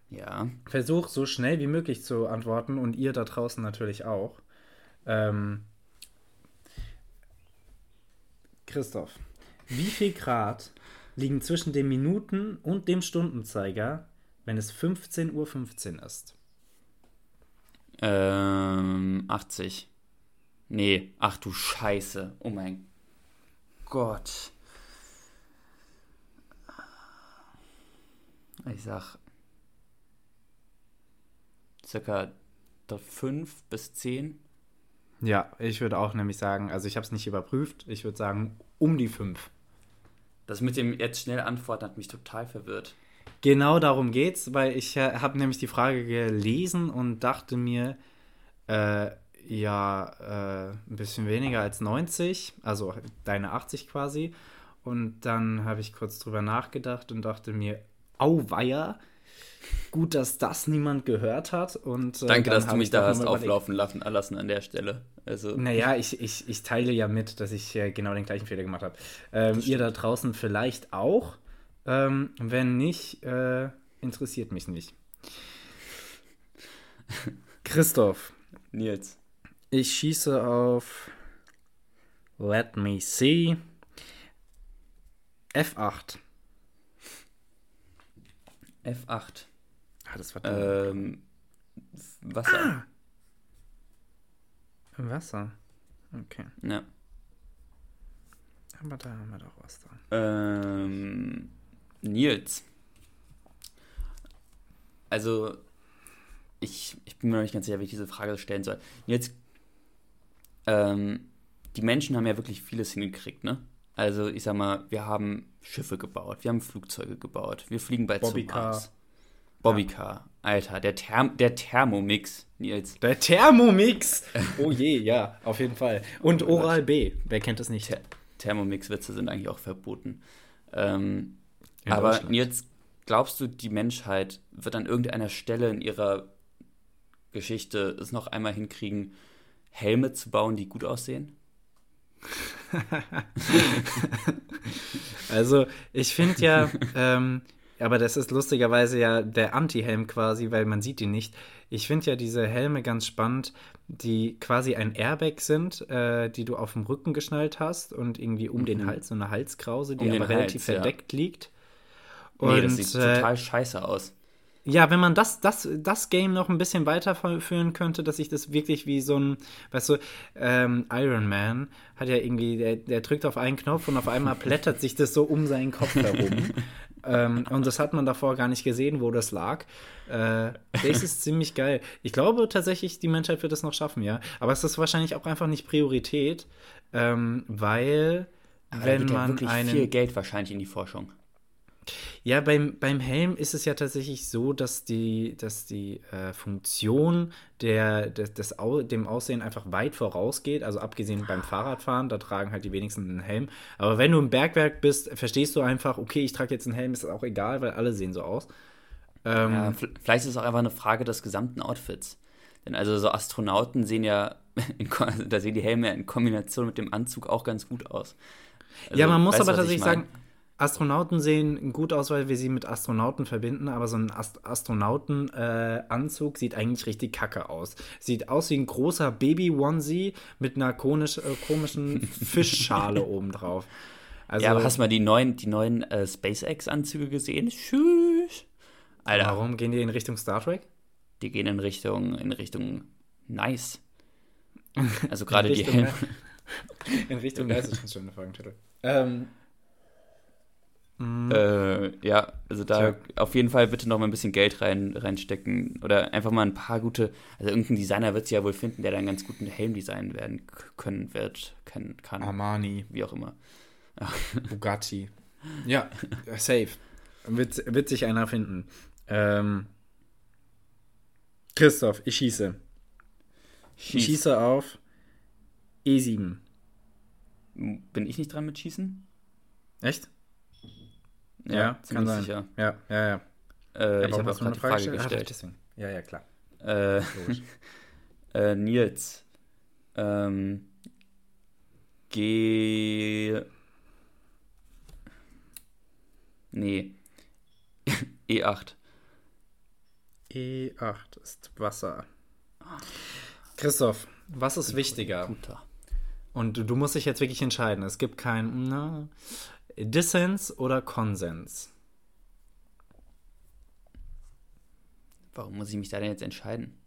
Ja. Versuch so schnell wie möglich zu antworten und ihr da draußen natürlich auch. Ähm, Christoph, wie viel Grad liegen zwischen dem Minuten- und dem Stundenzeiger, wenn es 15.15 Uhr 15 ist? Ähm, 80. Nee, ach du Scheiße. Oh mein Gott. Ich sag circa 5 bis 10. Ja, ich würde auch nämlich sagen, also ich habe es nicht überprüft, ich würde sagen um die 5. Das mit dem jetzt schnell antworten hat mich total verwirrt. Genau darum geht's, weil ich äh, habe nämlich die Frage gelesen und dachte mir, äh, ja, äh, ein bisschen weniger als 90, also deine 80 quasi. Und dann habe ich kurz drüber nachgedacht und dachte mir, auweia, gut, dass das niemand gehört hat. Und, äh, Danke, dass du mich da hast auflaufen lassen, lassen an der Stelle. Also. Naja, ich, ich, ich teile ja mit, dass ich äh, genau den gleichen Fehler gemacht habe. Ähm, ihr da draußen vielleicht auch. Ähm, wenn nicht, äh, interessiert mich nicht. Christoph. Nils. Ich schieße auf. Let me see. F8. F8. Ah, das war ähm, Wasser. Ah. Wasser. Okay. Ja. Aber da haben wir doch was dran. Ähm, Nils. Also, ich, ich bin mir noch nicht ganz sicher, wie ich diese Frage stellen soll. Nils, ähm, die Menschen haben ja wirklich vieles hingekriegt, ne? Also, ich sag mal, wir haben Schiffe gebaut, wir haben Flugzeuge gebaut, wir fliegen bald Bobby zum Mars. Bobbycar, ja. Alter, der, Therm der Thermomix, Nils. Der Thermomix! Oh je, ja, auf jeden Fall. Und oh Oral B, wer kennt das nicht? Th Thermomix-Witze sind eigentlich auch verboten. Ähm, aber Nils, glaubst du, die Menschheit wird an irgendeiner Stelle in ihrer Geschichte es noch einmal hinkriegen, Helme zu bauen, die gut aussehen? also, ich finde ja, ähm, aber das ist lustigerweise ja der Anti-Helm quasi, weil man sieht ihn nicht. Ich finde ja diese Helme ganz spannend, die quasi ein Airbag sind, äh, die du auf dem Rücken geschnallt hast und irgendwie um mhm. den Hals, so eine Halskrause, die um aber relativ Hals, verdeckt ja. liegt. Und, nee, das sieht äh, total scheiße aus. Ja, wenn man das, das, das Game noch ein bisschen weiterführen könnte, dass ich das wirklich wie so ein, weißt du, ähm, Iron Man hat ja irgendwie, der, der drückt auf einen Knopf und auf einmal plättert sich das so um seinen Kopf herum. ähm, und das hat man davor gar nicht gesehen, wo das lag. Äh, das ist ziemlich geil. Ich glaube tatsächlich, die Menschheit wird es noch schaffen, ja. Aber es ist wahrscheinlich auch einfach nicht Priorität, ähm, weil Aber wenn man ja wirklich einen, viel Geld wahrscheinlich in die Forschung. Ja, beim, beim Helm ist es ja tatsächlich so, dass die, dass die äh, Funktion der, des, des Au dem Aussehen einfach weit vorausgeht. Also abgesehen beim Fahrradfahren, da tragen halt die wenigsten einen Helm. Aber wenn du im Bergwerk bist, verstehst du einfach, okay, ich trage jetzt einen Helm, ist auch egal, weil alle sehen so aus. Ähm, ja, vielleicht ist es auch einfach eine Frage des gesamten Outfits. Denn also so Astronauten sehen ja, da sehen die Helme in Kombination mit dem Anzug auch ganz gut aus. Also, ja, man muss aber tatsächlich sagen, Astronauten sehen gut aus, weil wir sie mit Astronauten verbinden, aber so ein Ast Astronautenanzug äh, sieht eigentlich richtig kacke aus. Sieht aus wie ein großer Baby-Onesie mit einer konisch, äh, komischen Fischschale obendrauf. Also, ja, aber hast du mal die neuen, die neuen äh, SpaceX-Anzüge gesehen? Tschüss. Alter. Warum gehen die in Richtung Star Trek? Die gehen in Richtung, in Richtung Nice. Also gerade die Helme. in Richtung Nice ist schon ein schöner Folgentitel. Ähm, Mhm. Äh, ja, also da Tja. auf jeden Fall bitte noch mal ein bisschen Geld rein, reinstecken oder einfach mal ein paar gute, also irgendein Designer wird es ja wohl finden, der dann einen ganz guten Helm designen werden können wird, kann. kann Armani. Wie auch immer. Bugatti. Ja, safe. Wird, wird sich einer finden. Ähm, Christoph, ich schieße. Schieß. Ich schieße auf E7. Bin ich nicht dran mit Schießen? Echt? Ja, ja kann sein. Sicher. Ja, ja, ja. Äh, ich habe auch gerade die Frage, Frage gestellt. Ach, ja, ja, klar. Äh, äh, Nils, ähm, geh. Nee. E8. E8 ist Wasser. Christoph, was ist wichtiger? Guter. Und du, du, musst dich jetzt wirklich entscheiden. Es gibt kein. Na, Dissens oder Konsens? Warum muss ich mich da denn jetzt entscheiden?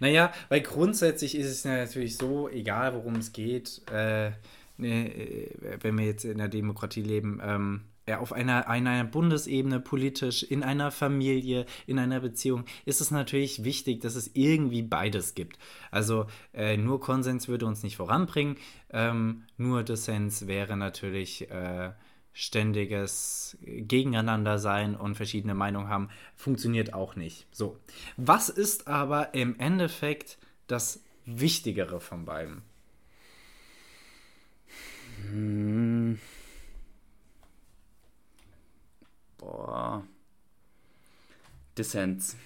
Naja, weil grundsätzlich ist es natürlich so, egal worum es geht, äh, ne, äh, wenn wir jetzt in der Demokratie leben, ähm, auf einer, einer Bundesebene, politisch, in einer Familie, in einer Beziehung, ist es natürlich wichtig, dass es irgendwie beides gibt. Also äh, nur Konsens würde uns nicht voranbringen, ähm, nur Dissens wäre natürlich äh, ständiges Gegeneinander sein und verschiedene Meinungen haben, funktioniert auch nicht. So. Was ist aber im Endeffekt das Wichtigere von beiden? Hm. Boah. Dissens.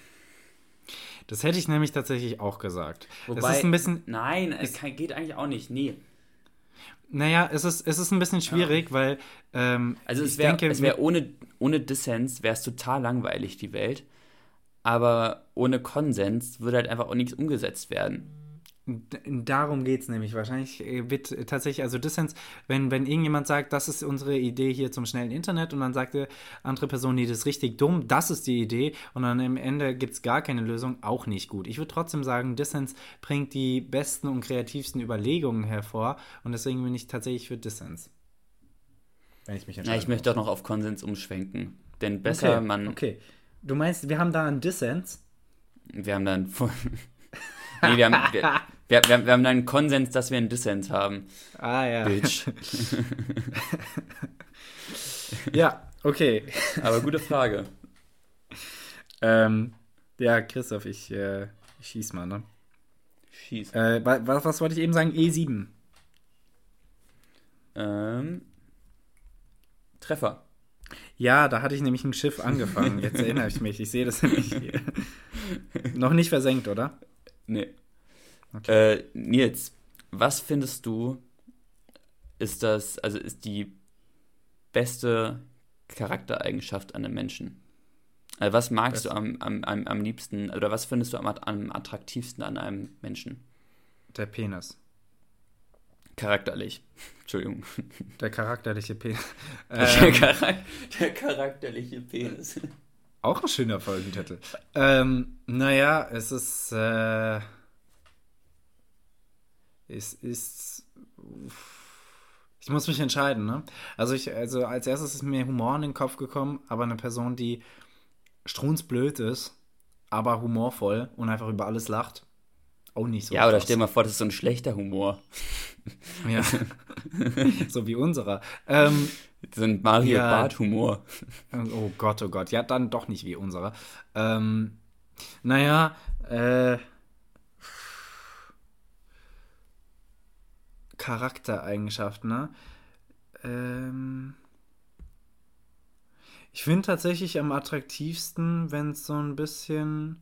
Das hätte ich nämlich tatsächlich auch gesagt. Wobei, das ist ein bisschen. Nein, es kann, geht eigentlich auch nicht. Nee. Naja, es ist, es ist ein bisschen schwierig, ja. weil. Ähm, also, es wäre wär ohne, ohne Dissens wäre es total langweilig, die Welt. Aber ohne Konsens würde halt einfach auch nichts umgesetzt werden. Darum geht es nämlich. Wahrscheinlich äh, wird tatsächlich, also Dissens, wenn, wenn irgendjemand sagt, das ist unsere Idee hier zum schnellen Internet und dann sagt die andere Person, nee, das ist richtig dumm, das ist die Idee und dann am Ende gibt es gar keine Lösung, auch nicht gut. Ich würde trotzdem sagen, Dissens bringt die besten und kreativsten Überlegungen hervor und deswegen bin ich tatsächlich für Dissens. Wenn ich mich entscheide. Ja, ich möchte auch noch auf Konsens umschwenken. Denn besser okay, man. Okay. Du meinst, wir haben da einen Dissens? Wir haben da einen. Nee, wir haben, wir, wir, wir, wir haben einen Konsens, dass wir einen Dissens haben. Ah ja. Bitch. ja, okay. Aber gute Frage. ähm, ja, Christoph, ich, äh, ich schieß mal, ne? Schieß. Äh, was, was wollte ich eben sagen? E7. Ähm, Treffer. Ja, da hatte ich nämlich ein Schiff angefangen. Jetzt erinnere ich mich. Ich sehe das nämlich hier. Noch nicht versenkt, oder? Nee. Okay. Äh, Nils, was findest du, ist das, also ist die beste Charaktereigenschaft an einem Menschen? Also was magst das du am, am, am, am liebsten oder was findest du am, am attraktivsten an einem Menschen? Der Penis. Charakterlich. Entschuldigung. Der charakterliche Penis. Der, ähm, Charak der charakterliche Penis. Auch ein schöner Folgentitel. Ähm, naja, es ist. Äh, es ist. Ich muss mich entscheiden, ne? Also, ich, also als erstes ist mir Humor in den Kopf gekommen, aber eine Person, die strunzblöd ist, aber humorvoll und einfach über alles lacht. Auch nicht so. Ja, oder stell dir mal vor, das ist so ein schlechter Humor. Ja. so wie unserer. Ähm, so ein Mario ja, Bart-Humor. Oh Gott, oh Gott. Ja, dann doch nicht wie unserer. Ähm, naja, äh, Charaktereigenschaften, ne? Ähm, ich finde tatsächlich am attraktivsten, wenn es so ein bisschen,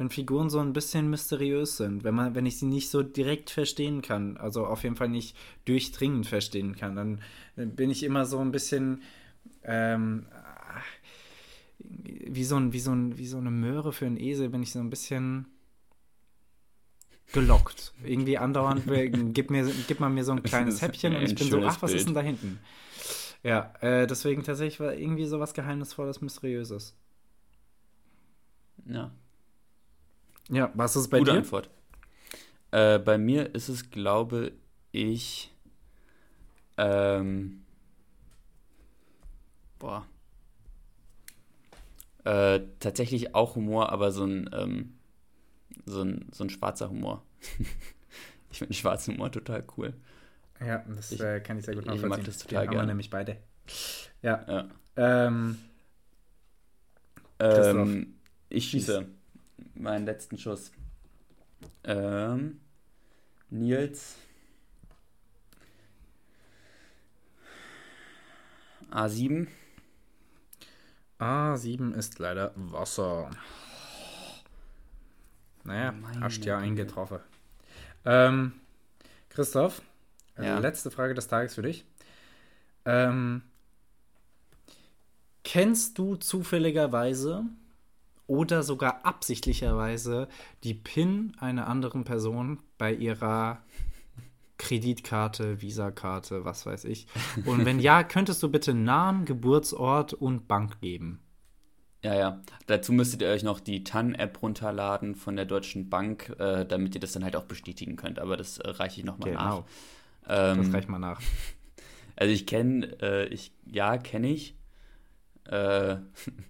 wenn Figuren so ein bisschen mysteriös sind, wenn man, wenn ich sie nicht so direkt verstehen kann, also auf jeden Fall nicht durchdringend verstehen kann, dann bin ich immer so ein bisschen ähm, wie so ein, wie so ein, wie so eine Möhre für einen Esel, bin ich so ein bisschen gelockt. Irgendwie andauernd, gib, mir, gib mal mir so ein kleines Häppchen und ich bin so, ach, was Bild. ist denn da hinten? Ja, äh, deswegen tatsächlich war irgendwie so was Geheimnisvolles, Mysteriöses. Ja. Ja, was ist bei Gute dir? Antwort. Äh, bei mir ist es, glaube ich, ähm, boah, äh, tatsächlich auch Humor, aber so ein, ähm, so ein, so ein schwarzer Humor. ich finde schwarzen Humor total cool. Ja, das ich, äh, kann ich sehr gut nachvollziehen. Ich mag das total gerne. Nämlich beide. Ja. ja. Ähm, ähm, ich schieße meinen letzten Schuss. Ähm, Nils. A7. A7 ist leider Wasser. Naja, Meine hast ja eingetroffen. Ähm, Christoph, äh, ja. letzte Frage des Tages für dich. Ähm, kennst du zufälligerweise oder sogar absichtlicherweise die PIN einer anderen Person bei ihrer Kreditkarte, Visakarte, was weiß ich? Und wenn ja, könntest du bitte Namen, Geburtsort und Bank geben? Ja, ja. Dazu müsstet ihr euch noch die TAN-App runterladen von der Deutschen Bank, äh, damit ihr das dann halt auch bestätigen könnt. Aber das äh, reiche ich nochmal genau. nach. Ähm, das reicht mal nach. Also ich kenne, äh, ich, ja, kenne ich. Äh,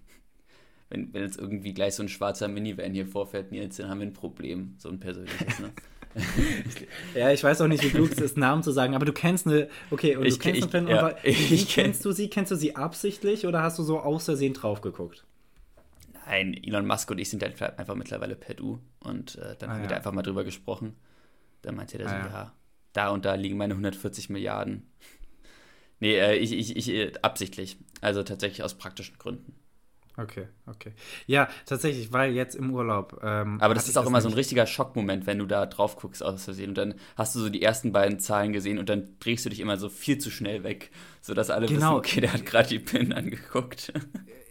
wenn, wenn jetzt irgendwie gleich so ein schwarzer Minivan hier vorfährt, Nils, dann haben wir ein Problem. So ein persönliches, ne? ja, ich weiß auch nicht, wie klug es ist, Namen zu sagen, aber du kennst eine, okay, und Ich du kennst ke- eine ich- ja, wa- wie ich kenn- kennst du sie? Kennst du sie absichtlich oder hast du so aus Versehen drauf geguckt? Nein, Elon Musk und ich sind halt einfach mittlerweile per Du und äh, dann Ah, haben wir ja. da einfach mal drüber gesprochen. Dann meinte er so, Ah, ja. ja. da und da liegen meine 140 Milliarden. Nee, äh, ich, ich, ich, äh, absichtlich. Also tatsächlich aus praktischen Gründen. Okay, okay. Ja, tatsächlich, weil jetzt im Urlaub. Ähm, Aber das ist auch immer so ein richtiger Schockmoment, wenn du da drauf guckst aus Versehen und dann hast du so die ersten beiden Zahlen gesehen und dann drehst du dich immer so viel zu schnell weg, sodass alle Genau. wissen, okay, der hat gerade die PIN angeguckt.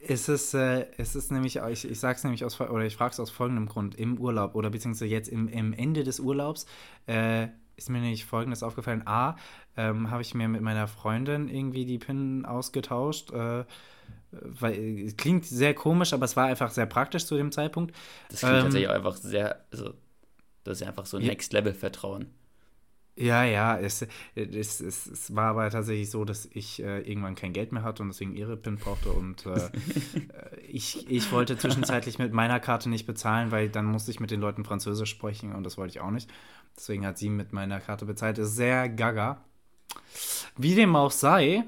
Es ist, äh, es ist nämlich, ich, ich sag's nämlich aus, oder ich frage es aus folgendem Grund. Im Urlaub oder beziehungsweise jetzt im, im Ende des Urlaubs äh, ist mir nämlich folgendes aufgefallen. A, ähm, habe ich mir mit meiner Freundin irgendwie die PIN ausgetauscht. Äh, weil es klingt sehr komisch, aber es war einfach sehr praktisch zu dem Zeitpunkt. Das klingt Ähm, tatsächlich auch einfach sehr, also das ist ja einfach so ein. Next-Level-Vertrauen. Ja, ja, es, es, es, es war aber tatsächlich so, dass ich äh, irgendwann kein Geld mehr hatte und deswegen ihre PIN brauchte und äh, äh, ich, ich wollte zwischenzeitlich mit meiner Karte nicht bezahlen, weil dann musste ich mit den Leuten Französisch sprechen und das wollte ich auch nicht. Deswegen hat sie mit meiner Karte bezahlt. Das ist sehr gaga. Wie dem auch sei,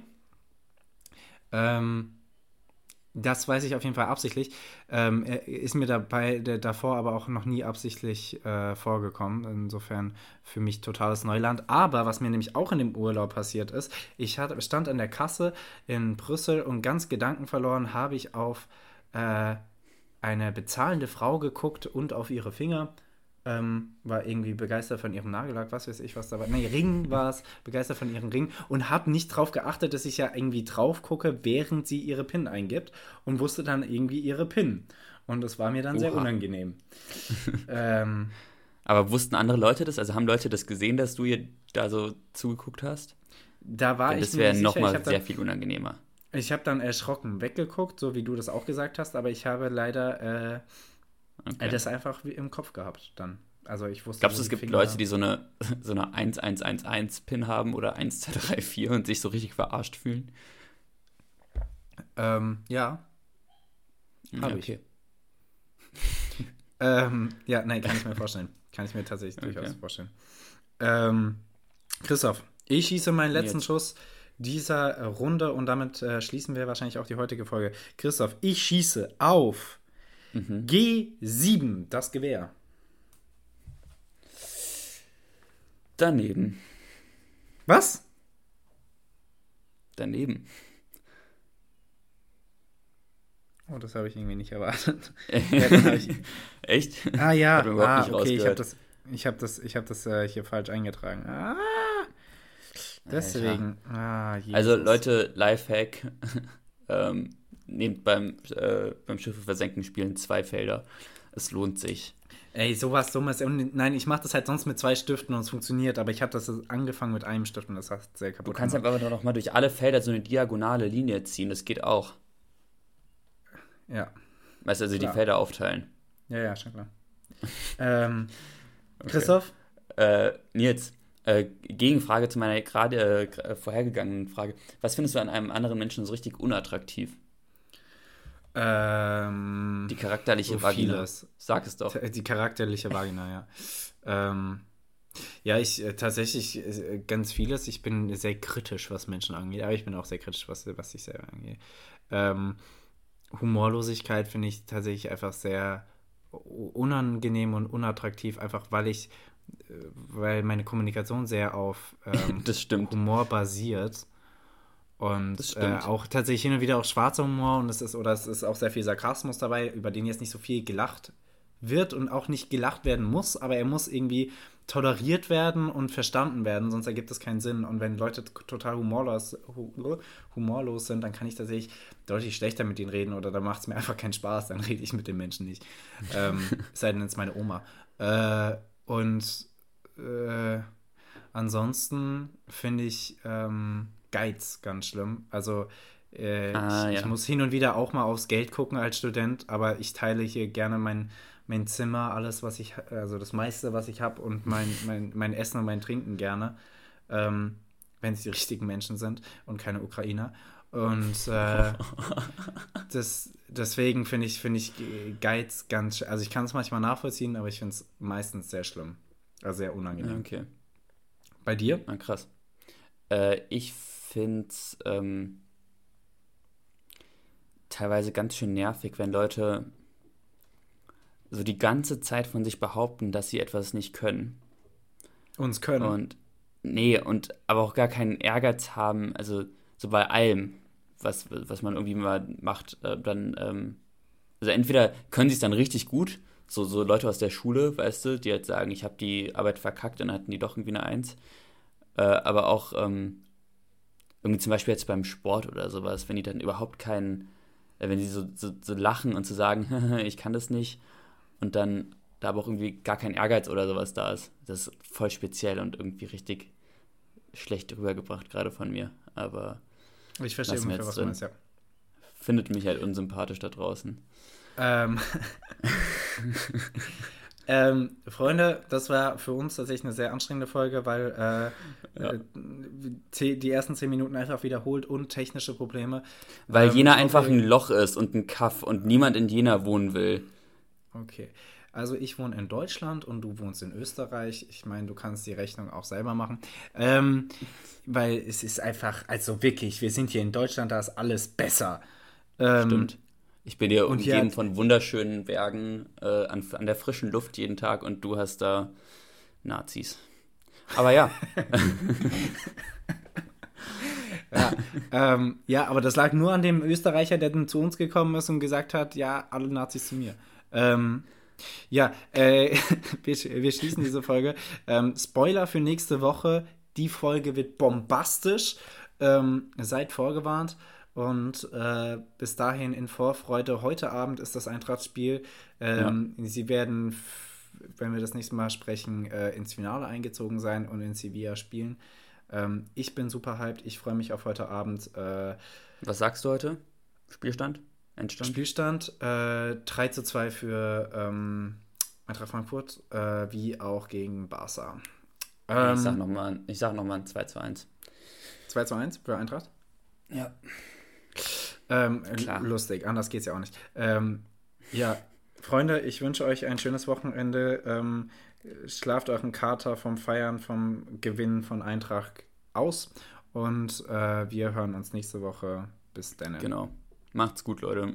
ähm, das weiß ich auf jeden Fall absichtlich. Ähm, er- ist mir dabei der, davor aber auch noch nie absichtlich äh, vorgekommen. Insofern für mich totales Neuland. Aber was mir nämlich auch in dem Urlaub passiert ist, ich hatte, stand an der Kasse in Brüssel und ganz Gedanken verloren habe ich auf äh, eine bezahlende Frau geguckt und auf ihre Finger. Ähm, war irgendwie begeistert von ihrem Nagellack, was weiß ich, was da war. Nee, Ring war es, begeistert von ihrem Ring und habe nicht drauf geachtet, dass ich ja irgendwie drauf gucke, während sie ihre PIN eingibt und wusste dann irgendwie ihre PIN. Und das war mir dann sehr Oha. unangenehm. ähm, Aber wussten andere Leute das? Also haben Leute das gesehen, dass du ihr da so zugeguckt hast? da war Denn ich das wäre nochmal habe sehr viel unangenehmer. ich hab dann erschrocken weggeguckt, so wie du das auch gesagt hast, aber ich habe leider äh, Okay. das einfach wie im Kopf gehabt dann. Also ich wusste. Glaubst du, es gibt Finger- Leute, die so eine, so eine 1111-Pin haben oder 1234 und sich so richtig verarscht fühlen? Ähm, ja. Hab Ja, ich. Ähm, ja, nein, kann ich mir vorstellen. Kann ich mir tatsächlich Okay. durchaus vorstellen. Ähm, Christoph, ich schieße meinen letzten Jetzt. Schuss dieser äh, Runde und damit äh, schließen wir wahrscheinlich auch die heutige Folge. Christoph, ich schieße auf Mhm. G7, das Gewehr. Daneben. Was? Daneben. Oh, das habe ich irgendwie nicht erwartet. Ja, ich, Echt? ah ja, ah, okay, ich habe das, ich hab das, ich hab das äh, hier falsch eingetragen. Ah, deswegen. Ah. Also Leute, Lifehack. Ähm, nehmt beim, äh, beim Schiffe versenken spielen zwei Felder. Es lohnt sich. Ey, sowas Dummes. Nein, ich mache das halt sonst mit zwei Stiften und es funktioniert, aber ich habe das angefangen mit einem Stift und das hat sehr kaputt Du kannst gemacht. einfach noch mal durch alle Felder so eine diagonale Linie ziehen. Das geht auch. Ja, Weißt du, also Klar. die Felder aufteilen. ja, ja, schon klar. ähm, Christoph? Äh, Nils, äh, Gegenfrage zu meiner gerade äh, vorhergegangenen Frage. Was findest du an einem anderen Menschen so richtig unattraktiv? Ähm, Die charakterliche so Vagina. vieles. Sag es doch. Die charakterliche Vagina, ja. Ähm, ja, ich äh, tatsächlich äh, ganz vieles. Ich bin sehr kritisch, was Menschen angeht, aber ich bin auch sehr kritisch, was, was sich selber angeht. Ähm, Humorlosigkeit finde ich tatsächlich einfach sehr unangenehm und unattraktiv, einfach weil ich, weil meine Kommunikation sehr auf ähm. Humor basiert. Und äh, auch tatsächlich hin und wieder auch schwarzer Humor und es ist, oder es ist auch sehr viel Sarkasmus dabei, über den jetzt nicht so viel gelacht wird und auch nicht gelacht werden muss, aber er muss irgendwie toleriert werden und verstanden werden, sonst ergibt es keinen Sinn. Und wenn Leute total humorlos, hu humorlos sind, dann kann ich tatsächlich deutlich schlechter mit ihnen reden oder dann macht es mir einfach keinen Spaß, dann rede ich mit den Menschen nicht. ähm, sei denn, es ist meine Oma. Äh, und äh, ansonsten finde ich ähm, Geiz ganz schlimm. Also äh, Ah, ich, ja. ich muss hin und wieder auch mal aufs Geld gucken als Student, aber ich teile hier gerne mein, mein Zimmer, alles, was ich, also das meiste, was ich habe und mein, mein, mein Essen und mein Trinken gerne, ähm, wenn es die richtigen Menschen sind und keine Ukrainer. Und äh, das, deswegen finde ich, finde ich Geiz ganz, also ich kann es manchmal nachvollziehen, aber ich finde es meistens sehr schlimm. Also sehr unangenehm. Okay. Bei dir? Ah, krass. Äh, ich finde es ähm, teilweise ganz schön nervig, wenn Leute so die ganze Zeit von sich behaupten, dass sie etwas nicht können. Uns können. Und nee, und aber auch gar keinen Ehrgeiz haben, also so bei allem, was, was man irgendwie mal macht, äh, dann, ähm, also entweder können sie es dann richtig gut, so, so Leute aus der Schule, weißt du, die halt sagen, ich habe die Arbeit verkackt und hatten die doch irgendwie eine Eins. Äh, aber auch ähm, irgendwie zum Beispiel jetzt beim Sport oder sowas, wenn die dann überhaupt keinen, äh, wenn sie so, so, so lachen und zu so sagen, ich kann das nicht und dann da aber auch irgendwie gar kein Ehrgeiz oder sowas da ist. Das ist voll speziell und irgendwie richtig schlecht rübergebracht, gerade von mir. Aber ich verstehe ungefähr, was du meinst, ja. Findet mich halt unsympathisch da draußen. Ähm. ähm, Freunde, das war für uns tatsächlich eine sehr anstrengende Folge, weil äh, ja. äh, die ersten zehn Minuten einfach wiederholt und technische Probleme. Weil ähm, Jena einfach ein Loch ist und ein Kaff und niemand in Jena wohnen will. Okay. Also ich wohne in Deutschland und du wohnst in Österreich. Ich meine, du kannst die Rechnung auch selber machen. Ähm, weil es ist einfach, also wirklich, wir sind hier in Deutschland, da ist alles besser. Ähm, Stimmt. Ich bin hier umgeben von wunderschönen Bergen äh, an, an der frischen Luft jeden Tag und du hast da Nazis. Aber ja. ja, ähm, ja, aber das lag nur an dem Österreicher, der dann zu uns gekommen ist und gesagt hat, ja, alle Nazis zu mir. Ähm, ja, äh, wir, wir, schließen diese Folge. Ähm, Spoiler für nächste Woche. Die Folge wird bombastisch. Ähm, seid vorgewarnt. Und äh, bis dahin in Vorfreude. Heute Abend ist das Eintrachtspiel. Ähm, ja. Sie werden, wenn wir das nächste Mal sprechen, äh, ins Finale eingezogen sein und in Sevilla spielen. Ähm, ich bin super hyped. Ich freue mich auf heute Abend. Äh, Was sagst du heute? Spielstand? Endstand? Spielstand äh, 3 zu 2 für ähm, Eintracht Frankfurt, äh, wie auch gegen Barca. Ähm, ich sag nochmal noch ein 2 zu 1. 2 zu 1 für Eintracht? Ja. Ähm, lustig, anders geht's ja auch nicht. Ähm, ja, Freunde, ich wünsche euch ein schönes Wochenende. Ähm, schlaft euren Kater vom Feiern, vom Gewinnen von Eintracht aus. Und äh, wir hören uns nächste Woche. Bis dann. Genau. Macht's gut, Leute.